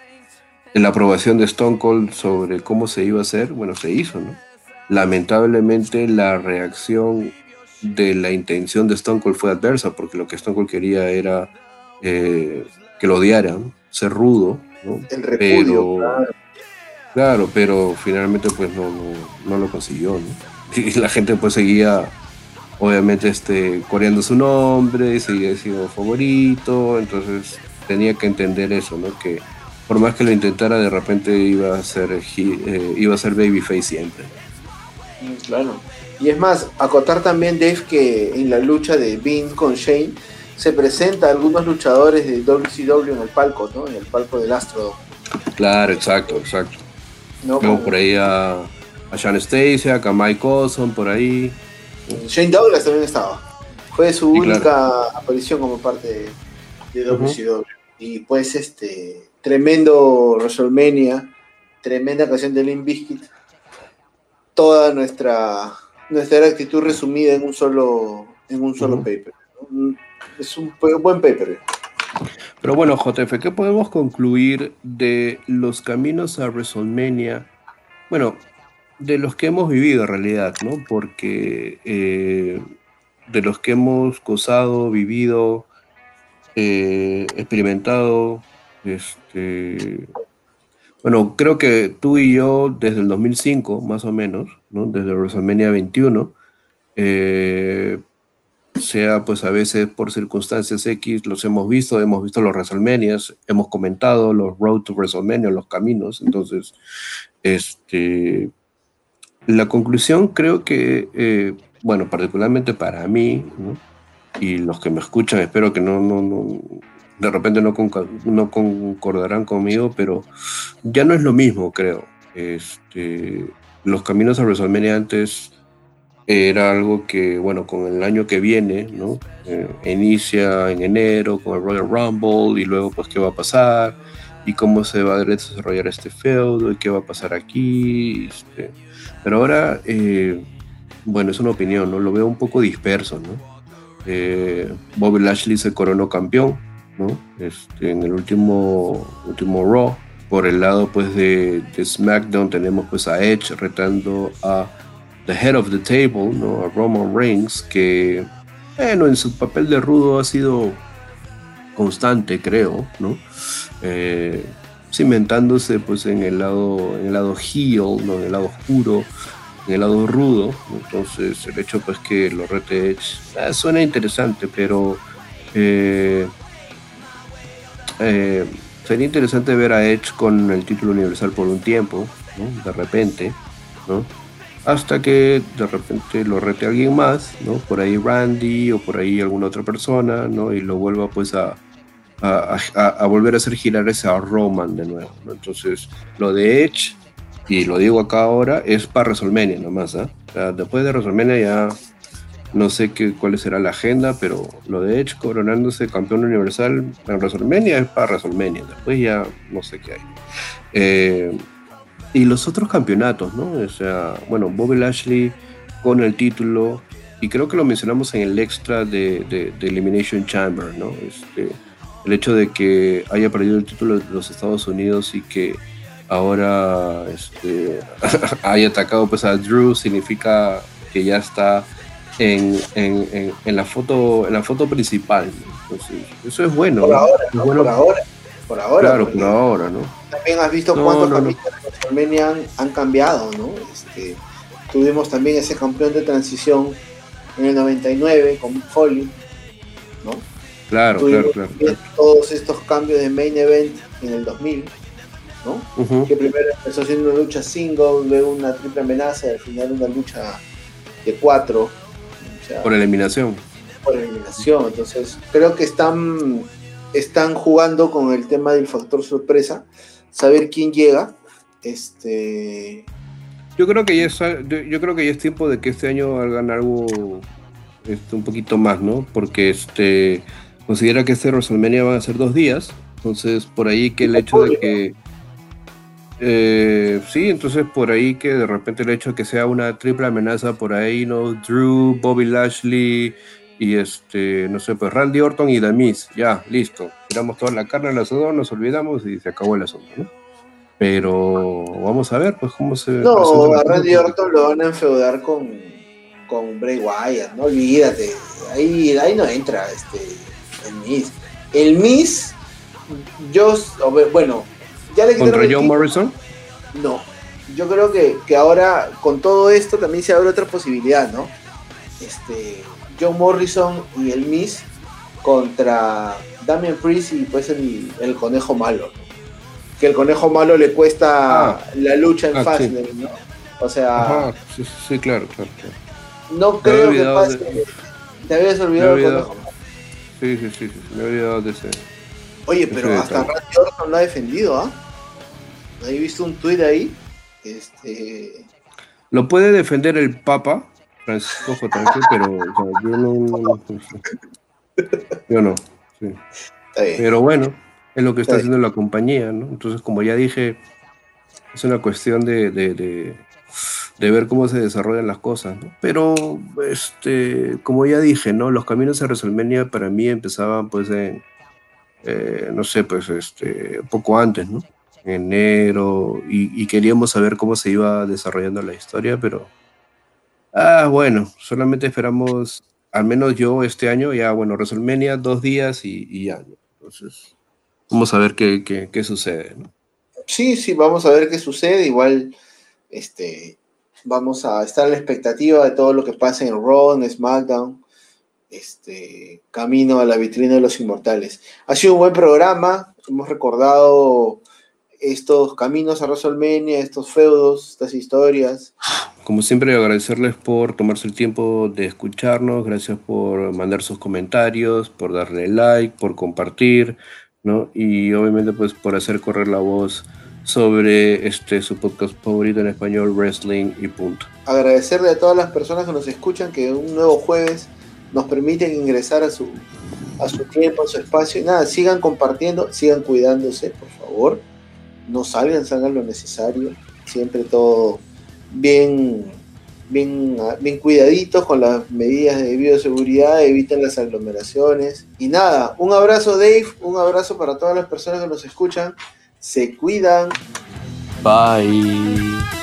la aprobación de Stone Cold sobre cómo se iba a hacer, bueno, se hizo, ¿no? Lamentablemente la reacción de la intención de Stone Cold fue adversa, porque lo que Stone Cold quería era eh, que lo odiaran, ser rudo, ¿no? El repudio, pero, claro. pero finalmente pues no, no, lo consiguió, ¿no? Y la gente pues seguía obviamente este, coreando su nombre, seguía siendo favorito, entonces tenía que entender eso, ¿no? Que por más que lo intentara, de repente iba a ser, eh, iba a ser babyface siempre. Claro. Y es más, acotar también, Dave, que en la lucha de Vince con Shane se presenta algunos luchadores de WCW en el palco, ¿no? En el palco del Astro. Claro, exacto, exacto. No, por ahí a, a Sean Stasiak, a Mike Olson, por ahí. Shane Douglas también estaba. Fue su única aparición como parte de, WCW. Y pues este tremendo WrestleMania, tremenda canción de Limp Bizkit. Toda nuestra nuestra actitud resumida en un solo en un solo paper. Es un buen paper. Pero bueno, JF, ¿qué podemos concluir de los caminos a WrestleMania? Bueno, de los que hemos vivido en realidad, ¿no? Porque eh, de los que hemos gozado, vivido, eh, experimentado, este, bueno, creo que tú y yo desde el 2005, más o menos, ¿no? Desde WrestleMania 21, eh, sea pues a veces por circunstancias X, los hemos visto, hemos visto los WrestleManias, hemos comentado los Road to WrestleMania, los caminos, entonces, este, la conclusión creo que, eh, bueno, particularmente para mí, y los que me escuchan, espero que no, no, no de repente no, no concordarán conmigo, pero ya no es lo mismo, creo. Este, los caminos a WrestleMania antes era algo que, bueno, con el año que viene, ¿no? Eh, inicia en enero con el Royal Rumble y luego, pues, qué va a pasar y cómo se va a desarrollar este feudo y qué va a pasar aquí. Este, pero ahora, eh, bueno, es una opinión, ¿no? Lo veo un poco disperso, ¿no? Eh, Bobby Lashley se coronó campeón, ¿no? Este, en el último, último Raw. Por el lado, pues, de, SmackDown tenemos, pues, a Edge retando a The Head of the Table, ¿no? A Roman Reigns, que, bueno, en su papel de rudo ha sido constante, creo, ¿no? Eh, cimentándose pues en el lado, en el lado heel, ¿no? en el lado oscuro, en el lado rudo. Entonces el hecho pues que lo rete ah, suena interesante, pero eh, eh, sería interesante ver a Edge con el título universal por un tiempo, de repente, ¿no? Hasta que de repente lo rete alguien más, ¿no? por ahí Randy o por ahí alguna otra persona, ¿no? y lo vuelva pues a, a, volver a hacer girar ese Roman de nuevo. Entonces, lo de Edge, y lo digo acá ahora, es para WrestleMania nomás. ¿ah? después de WrestleMania ya no sé qué, cuál será la agenda, pero lo de Edge coronándose campeón universal en WrestleMania es para WrestleMania. Después ya no sé qué hay. Eh, y los otros campeonatos, ¿no? O sea, bueno, Bobby Lashley con el título, y creo que lo mencionamos en el extra de, de, de Elimination Chamber, ¿no? Este, el hecho de que haya perdido el título de los Estados Unidos y que ahora este, haya atacado pues a Drew significa que ya está en, en, en, la foto en la foto principal entonces eso es bueno por ahora por ahora por ahora claro por ahora no también has visto cuántos campeones de han, han, cambiado no este, tuvimos también ese campeón de transición en el 99 con Foley Claro, claro, claro, Todos estos cambios de main event en el 2000. ¿no? Que primero empezó siendo una lucha single, luego una triple amenaza y al final una lucha de cuatro. por eliminación. Por eliminación. Entonces, creo que están, están jugando con el tema del factor sorpresa, saber quién llega. Este. Yo creo que ya es, yo creo que ya es tiempo de que este año hagan algo este, un poquito más, ¿no? Porque este considera que este WrestleMania van a ser dos días, entonces por ahí que el hecho de que eh, sí, entonces por ahí que de repente el hecho de que sea una triple amenaza por ahí, ¿no? Drew, Bobby Lashley y este, no sé, pues Randy Orton y Damis, ya, listo. Tiramos toda la carne al asador, nos olvidamos y se acabó el asunto, ¿no? Pero vamos a ver, pues, cómo se. No, a Randy Orton lo van a enfeudar con, con Bray Wyatt, no olvídate. Ahí, ahí no entra este, el Miss. El Miss, yo, bueno, ¿Contra John Morrison? No. Yo creo que, que, ahora con todo esto también se abre otra posibilidad, ¿no? Este, John Morrison y el Miss contra Damian Priest y pues el, el conejo malo. Que el conejo malo le cuesta ah. la lucha en ah, ¿no? O sea. sí, claro, claro, No creo que pase. Te habías olvidado del conejo malo. Sí, sí, sí, sí, me he olvidado de ese. Oye, pero hasta Randy Orton lo ha defendido, ¿ah? He visto un tuit ahí. Este... Lo puede defender el Papa, Francisco J. pero yo no, Yo no. Pero bueno, es lo que está, haciendo la compañía, ¿no? Entonces, como ya dije, es una cuestión de, de, de, ver cómo se desarrollan las cosas, ¿no? Pero, este, como ya dije, ¿no? Los caminos de WrestleMania para mí empezaban, pues, en eh, no sé, pues este, poco antes, ¿no? enero, y, queríamos saber cómo se iba desarrollando la historia, pero, ah, bueno, solamente esperamos, al menos yo este año, ya, bueno, WrestleMania, dos días y, ya, Entonces, vamos a ver qué, qué, sucede, ¿no? Sí, sí, vamos a ver qué sucede, igual, este, vamos a estar a la expectativa de todo lo que pase en Raw, en SmackDown, este, camino a la vitrina de los inmortales. Ha sido un buen programa, hemos recordado estos caminos a WrestleMania, estos feudos, estas historias. Como siempre, agradecerles por tomarse el tiempo de escucharnos, gracias por mandar sus comentarios, por darle like, por compartir, ¿no? Y obviamente pues por hacer correr la voz sobre este su podcast favorito en español, Wrestling y punto. Agradecerle a todas las personas que nos escuchan que un nuevo jueves nos permiten ingresar a su, a su tiempo, a su espacio. Y nada, sigan compartiendo, sigan cuidándose, por favor. No salgan, salgan lo necesario. Siempre todo bien, bien, bien cuidaditos con las medidas de bioseguridad, eviten las aglomeraciones. Y nada, un abrazo Dave, un abrazo para todas las personas que nos escuchan. Se cuidan. Bye.